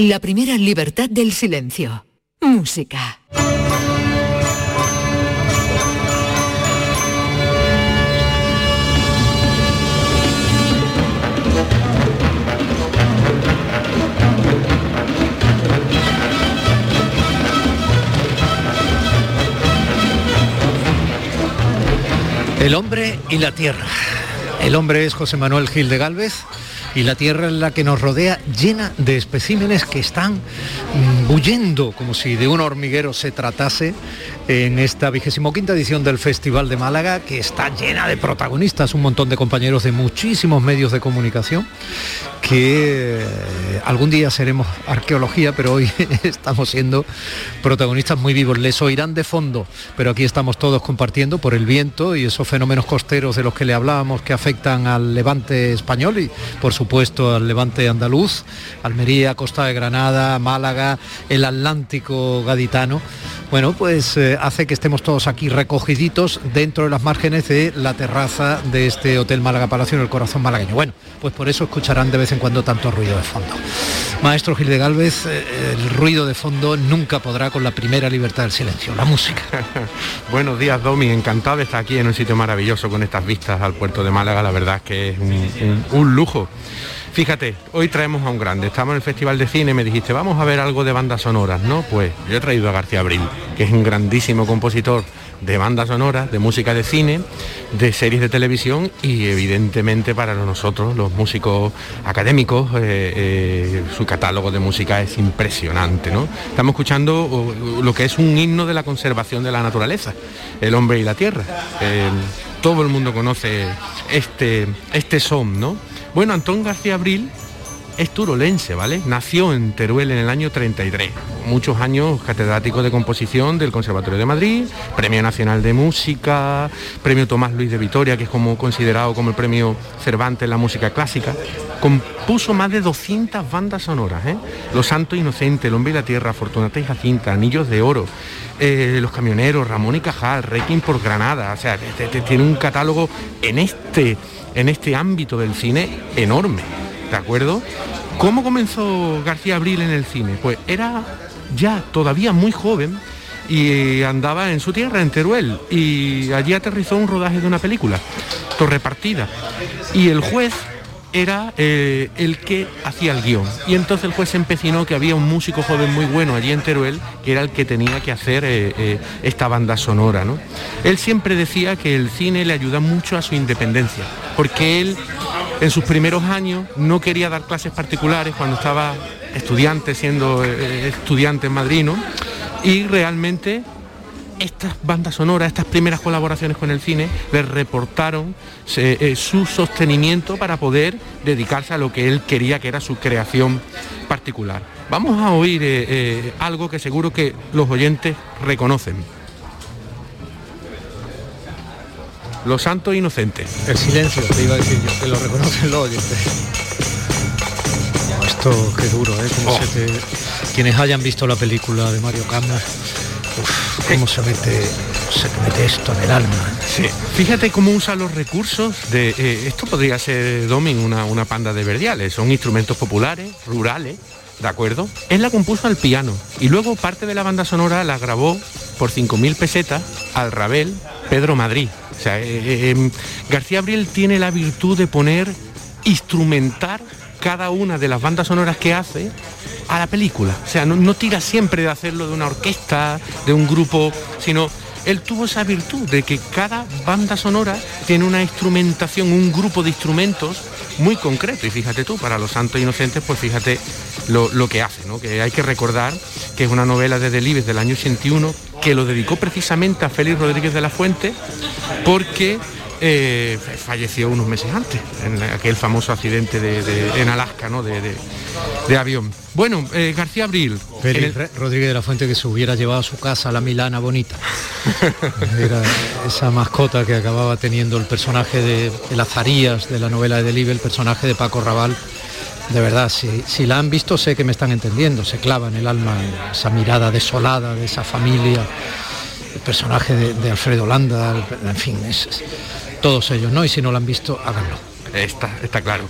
La primera libertad del silencio. Música. El hombre y la tierra. El hombre es José Manuel Gil de Galvez y la tierra en la que nos rodea llena de especímenes que están bullendo como si de un hormiguero se tratase en esta vigésimo quinta edición del Festival de Málaga que está llena de protagonistas, un montón de compañeros de muchísimos medios de comunicación que eh, algún día seremos arqueología, pero hoy [LAUGHS] estamos siendo protagonistas muy vivos. Les oirán de fondo, pero aquí estamos todos compartiendo por el viento y esos fenómenos costeros de los que le hablábamos que afectan al levante español y por supuesto al levante andaluz, Almería, Costa de Granada, Málaga, el Atlántico gaditano. Bueno, pues eh, hace que estemos todos aquí recogiditos dentro de las márgenes de la terraza de este Hotel Málaga Palacio en el corazón malagueño. Bueno, pues por eso escucharán de vez en cuando tanto ruido de fondo. Maestro Gil de Galvez, eh, el ruido de fondo nunca podrá con la primera libertad del silencio, la música. [LAUGHS] Buenos días, Domi, encantado de estar aquí en un sitio maravilloso con estas vistas al puerto de Málaga, la verdad es que es un lujo. Fíjate, hoy traemos a un grande. Estamos en el Festival de Cine, me dijiste, vamos a ver algo de bandas sonoras, ¿no? Pues yo he traído a García Abril, que es un grandísimo compositor de bandas sonoras, de música de cine, de series de televisión y evidentemente para nosotros, los músicos académicos, eh, eh, su catálogo de música es impresionante. ¿no? Estamos escuchando lo que es un himno de la conservación de la naturaleza, el hombre y la tierra. Eh, todo el mundo conoce este, este son, ¿no? Bueno, Antón García Abril es turolense, ¿vale? Nació en Teruel en el año 33. Muchos años catedrático de composición del Conservatorio de Madrid, Premio Nacional de Música, Premio Tomás Luis de Vitoria, que es como considerado como el premio Cervantes en la música clásica. Compuso más de 200 bandas sonoras, ¿eh? Los Santos Inocentes, El Hombre y la Tierra, Fortunata y Jacinta, Anillos de Oro, eh, Los Camioneros, Ramón y Cajal, Requiem por Granada. O sea, tiene un catálogo en este, en este ámbito del cine enorme. ¿de acuerdo? ¿Cómo comenzó García Abril en el cine? Pues era ya todavía muy joven y andaba en su tierra, en Teruel, y allí aterrizó un rodaje de una película, Torre Partida. Y el juez era eh, el que hacía el guion. Y entonces el juez empecinó que había un músico joven muy bueno allí en Teruel, que era el que tenía que hacer eh, eh, esta banda sonora. ¿no? Él siempre decía que el cine le ayuda mucho a su independencia, porque él en sus primeros años no quería dar clases particulares cuando estaba estudiante, siendo eh, estudiante en Madrid, Y realmente estas bandas sonoras, estas primeras colaboraciones con el cine, le reportaron eh, su sostenimiento para poder dedicarse a lo que él quería, que era su creación particular. Vamos a oír eh, algo que seguro que los oyentes reconocen. Los santos inocentes. El silencio, te iba a decir yo, que lo reconocen los oyentes. esto qué duro, ¿eh? Como oh. se te... Quienes hayan visto la película de Mario Camus, cómo se mete, se te mete esto en el alma. Sí. Fíjate cómo usa los recursos de. Eh, esto podría ser Domin, una, una panda de verdiales. Son instrumentos populares, rurales, ¿de acuerdo? Él la compuso al piano y luego parte de la banda sonora la grabó por 5.000 pesetas al Rabel Pedro Madrid. O sea, eh, eh, em, García Abril tiene la virtud de poner, instrumentar cada una de las bandas sonoras que hace a la película. O sea, no, tira siempre de hacerlo de una orquesta, de un grupo, sino él tuvo esa virtud de que cada banda sonora tiene una instrumentación, un grupo de instrumentos muy concreto. Y fíjate tú, para los santos inocentes, pues fíjate lo, que hace, ¿no? Que hay que recordar que es una novela de Delibes del año 81 que lo dedicó precisamente a Félix Rodríguez de la Fuente porque eh, falleció unos meses antes, en aquel famoso accidente de, en Alaska, ¿no? de, avión. Bueno, eh, García Abril. Félix Rodríguez de la Fuente que se hubiera llevado a su casa la Milana bonita. [LAUGHS] Era esa mascota que acababa teniendo el personaje de, las Azarías de la novela de Delibes, el personaje de Paco Raval. De verdad, si, la han visto sé que me están entendiendo, se clava en el alma esa mirada desolada de esa familia, el personaje de, Alfredo Landa, en fin, todos ellos, ¿no? Y si no lo han visto, háganlo. Está claro.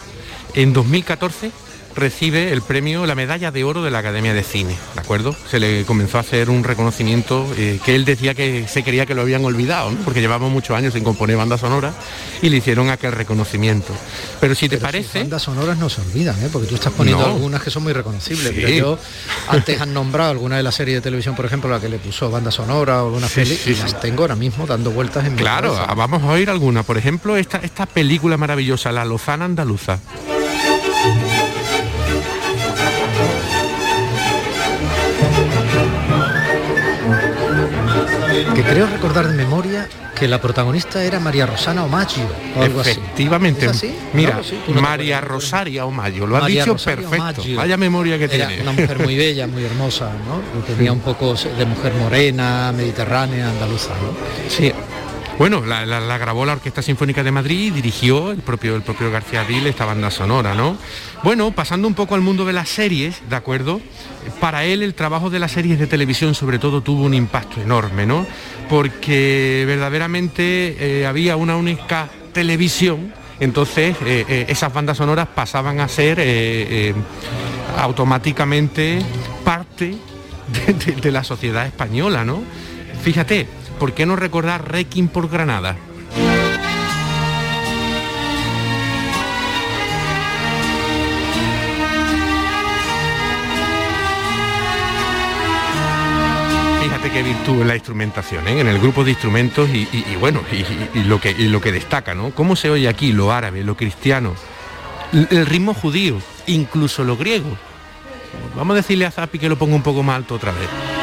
En 2014 recibe el premio, la medalla de oro de la Academia de Cine, ¿de acuerdo? Se le comenzó a hacer un reconocimiento eh, que él decía que se creía que lo habían olvidado, porque llevamos muchos años sin componer bandas sonoras y le hicieron aquel reconocimiento. Pero si te parece... bandas sonoras no se olvidan, ¿eh? porque tú estás poniendo algunas que son muy reconocibles. Pero yo, antes han nombrado alguna de las series de televisión, por ejemplo, la que le puso banda sonora o alguna sí, y las tengo ahora mismo dando vueltas en mi Claro, vamos a oír alguna. Por ejemplo, esta, esta película maravillosa, La Lozana Andaluza. Que creo recordar de memoria que la protagonista era María Rosana Omaggio o algo Efectivamente. Mira, María Rosaria Omaggio, lo ha dicho perfecto. Vaya memoria que tiene. Una mujer muy bella, muy hermosa, ¿no? tenía un poco de mujer morena, mediterránea, andaluza, ¿no? Sí, bueno, la, grabó la Orquesta Sinfónica de Madrid y dirigió el propio, el propio García Abril esta banda sonora, ¿no? Bueno, pasando un poco al mundo de las series, ¿de acuerdo? Para él el trabajo de las series de televisión sobre todo tuvo un impacto enorme, ¿no? Porque verdaderamente eh, había una única televisión, entonces eh, eh, esas bandas sonoras pasaban a ser automáticamente parte de la sociedad española, ¿no? Fíjate, ¿por qué no recordar Requiem por Granada? Fíjate qué virtud en la instrumentación, ¿eh? en el grupo de instrumentos y, bueno, y, lo que, lo que destaca, ¿no? ¿Cómo se oye aquí lo árabe, lo cristiano, el ritmo judío, incluso lo griego? Vamos a decirle a Zapi que lo ponga un poco más alto otra vez.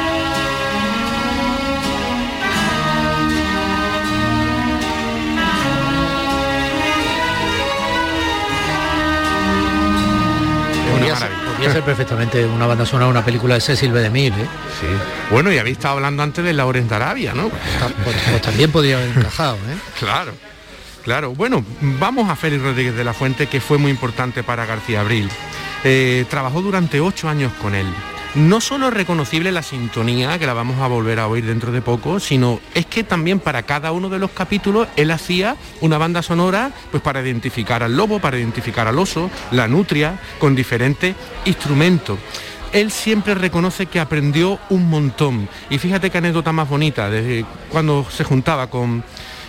Podría ser perfectamente una banda sonora, una película de Cecil B. DeMille. ¿eh? Sí. Bueno, y habéis estado hablando antes de Laurent Arabia, ¿no? Pues, pues, también podría haber encajado, ¿eh? [LAUGHS] Claro. Claro, bueno, vamos a Félix Rodríguez de la Fuente, que fue muy importante para García Abril. Eh, trabajó durante ocho años con él no solo es reconocible la sintonía, que la vamos a volver a oír dentro de poco, sino es que también para cada uno de los capítulos él hacía una banda sonora pues para identificar al lobo, para identificar al oso, la nutria, con diferentes instrumentos él siempre reconoce que aprendió un montón. Y fíjate qué anécdota más bonita, desde cuando se juntaba con,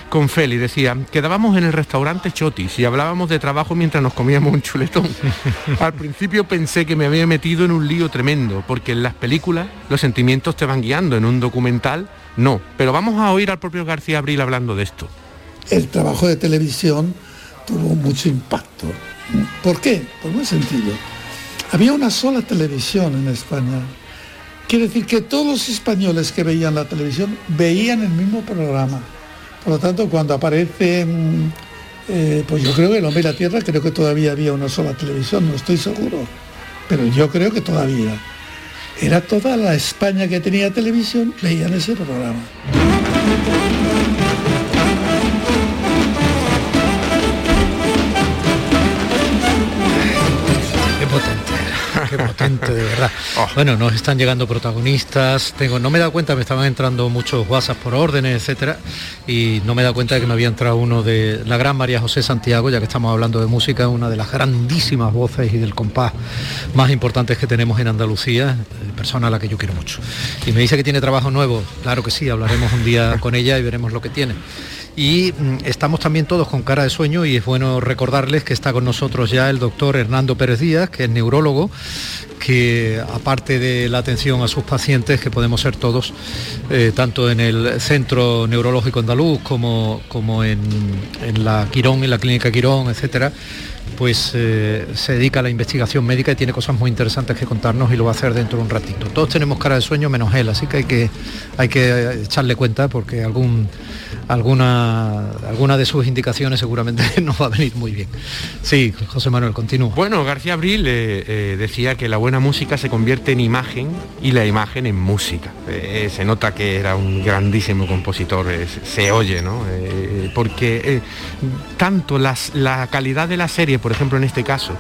con Feli, decía, quedábamos en el restaurante Chotis y hablábamos de trabajo mientras nos comíamos un chuletón. [LAUGHS] Al principio pensé que me había metido en un lío tremendo, porque en las películas los sentimientos te van guiando, en un documental no. Pero vamos a oír al propio García Abril hablando de esto. El trabajo de televisión tuvo mucho impacto. ¿Por qué? Por muy sencillo. Había una sola televisión en España. Quiere decir que todos los españoles que veían la televisión veían el mismo programa por lo tanto, cuando aparece, mm, eh, pues yo creo que el hombre y la tierra, creo que todavía había una sola televisión, no estoy seguro, pero yo creo que todavía. Era toda la España que tenía televisión, veían ese programa. De verdad. Oh. Bueno, nos están llegando protagonistas. Tengo, no me he dado cuenta, me estaban entrando muchos WhatsApp por órdenes, etcétera, y no me he dado cuenta de que me había entrado uno de la gran María José Santiago, ya que estamos hablando de música, una de las grandísimas voces y del compás más importantes que tenemos en Andalucía, eh, persona a la que yo quiero mucho. Y me dice que tiene trabajo nuevo. Claro que sí, hablaremos un día con ella y veremos lo que tiene. Y mm, estamos también todos con cara de sueño y es bueno recordarles que está con nosotros ya el doctor Hernando Pérez Díaz, que es neurólogo, que aparte de la atención a sus pacientes, que podemos ser todos, eh, tanto en el Centro Neurológico Andaluz como, como en, la Quirón, en la Clínica Quirón, etcétera, pues eh, se dedica a la investigación médica y tiene cosas muy interesantes que contarnos y lo va a hacer dentro de un ratito. Todos tenemos cara de sueño menos él, así que hay que, hay que echarle cuenta porque algún alguna, alguna de sus indicaciones seguramente [LAUGHS] nos va a venir muy bien. Sí, José Manuel, continúa. Bueno, García Abril eh, eh, decía que la buena música se convierte en imagen y la imagen en música. Eh, se nota que era un grandísimo compositor, se oye, ¿no? porque tanto la calidad de la serie, por ejemplo en este caso,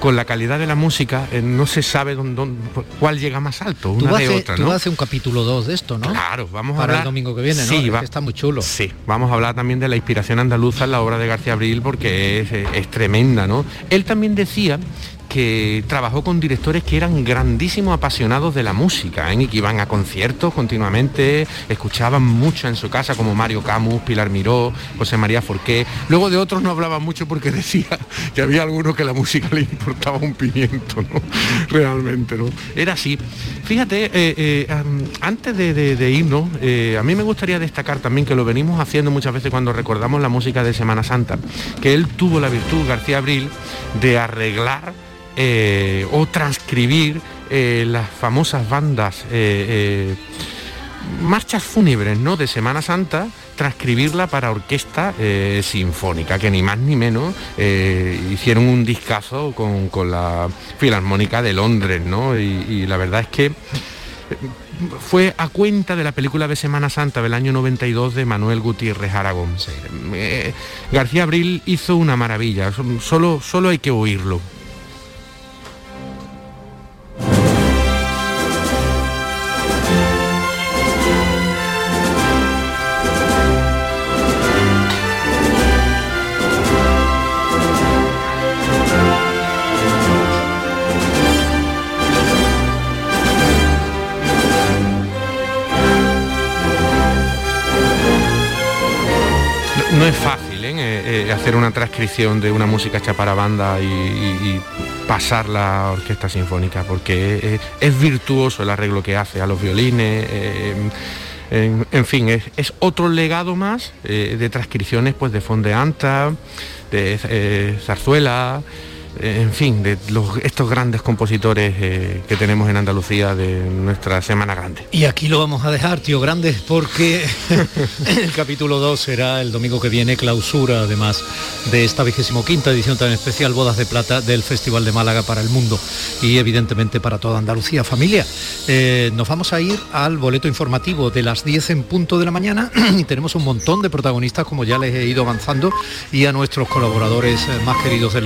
con la calidad de la música eh, no se sabe dónde, cuál llega más alto, una de otra, ¿no? Tú hacer un capítulo 2 de esto, ¿no? Claro, vamos a hablar... el domingo que viene, sí, Va... está muy chulo. Sí, vamos a hablar también de la inspiración andaluza en la obra de García Abril porque es, es tremenda, ¿no? Él también decía que trabajó con directores que eran grandísimos apasionados de la música ¿eh? y que iban a conciertos continuamente, escuchaban mucho en su casa como Mario Camus, Pilar Miró, José María Forqué. Luego de otros no hablaba mucho porque [LAUGHS] decía que había algunos que la música le importaba un pimiento, ¿no? [LAUGHS] Realmente, ¿no? Era así. Fíjate, eh, eh, antes de, irnos, a mí me gustaría destacar también que lo venimos haciendo muchas veces cuando recordamos la música de Semana Santa, que él tuvo la virtud, García Abril, de arreglar eh, o transcribir eh, las famosas bandas eh, marchas fúnebres ¿no? de Semana Santa transcribirla para orquesta sinfónica, que ni más ni menos hicieron un discazo con, la Filarmónica de Londres, ¿no? Y, la verdad es que fue a cuenta de la película de Semana Santa del año 92 de Manuel Gutiérrez Aragón. García Abril hizo una maravilla, solo, solo hay que oírlo. Hacer una transcripción de una música hecha para banda y, pasar la orquesta sinfónica, porque es, virtuoso el arreglo que hace a los violines. eh, en, fin, es, otro legado más eh, de transcripciones pues, de Fondeanta, de eh, Zarzuela, en fin, de los, estos grandes compositores eh, que tenemos en Andalucía de nuestra Semana Grande. Y aquí lo vamos a dejar, tío Grande, porque [LAUGHS] el capítulo 2 será el domingo que viene, clausura además de esta vigésimo quinta edición tan especial Bodas de Plata del Festival de Málaga para el mundo y evidentemente para toda Andalucía. Familia, eh, nos vamos a ir al boleto informativo de las 10 en punto de la mañana [CLEARS THROAT] y tenemos un montón de protagonistas como ya les he ido avanzando y a nuestros colaboradores eh, más queridos del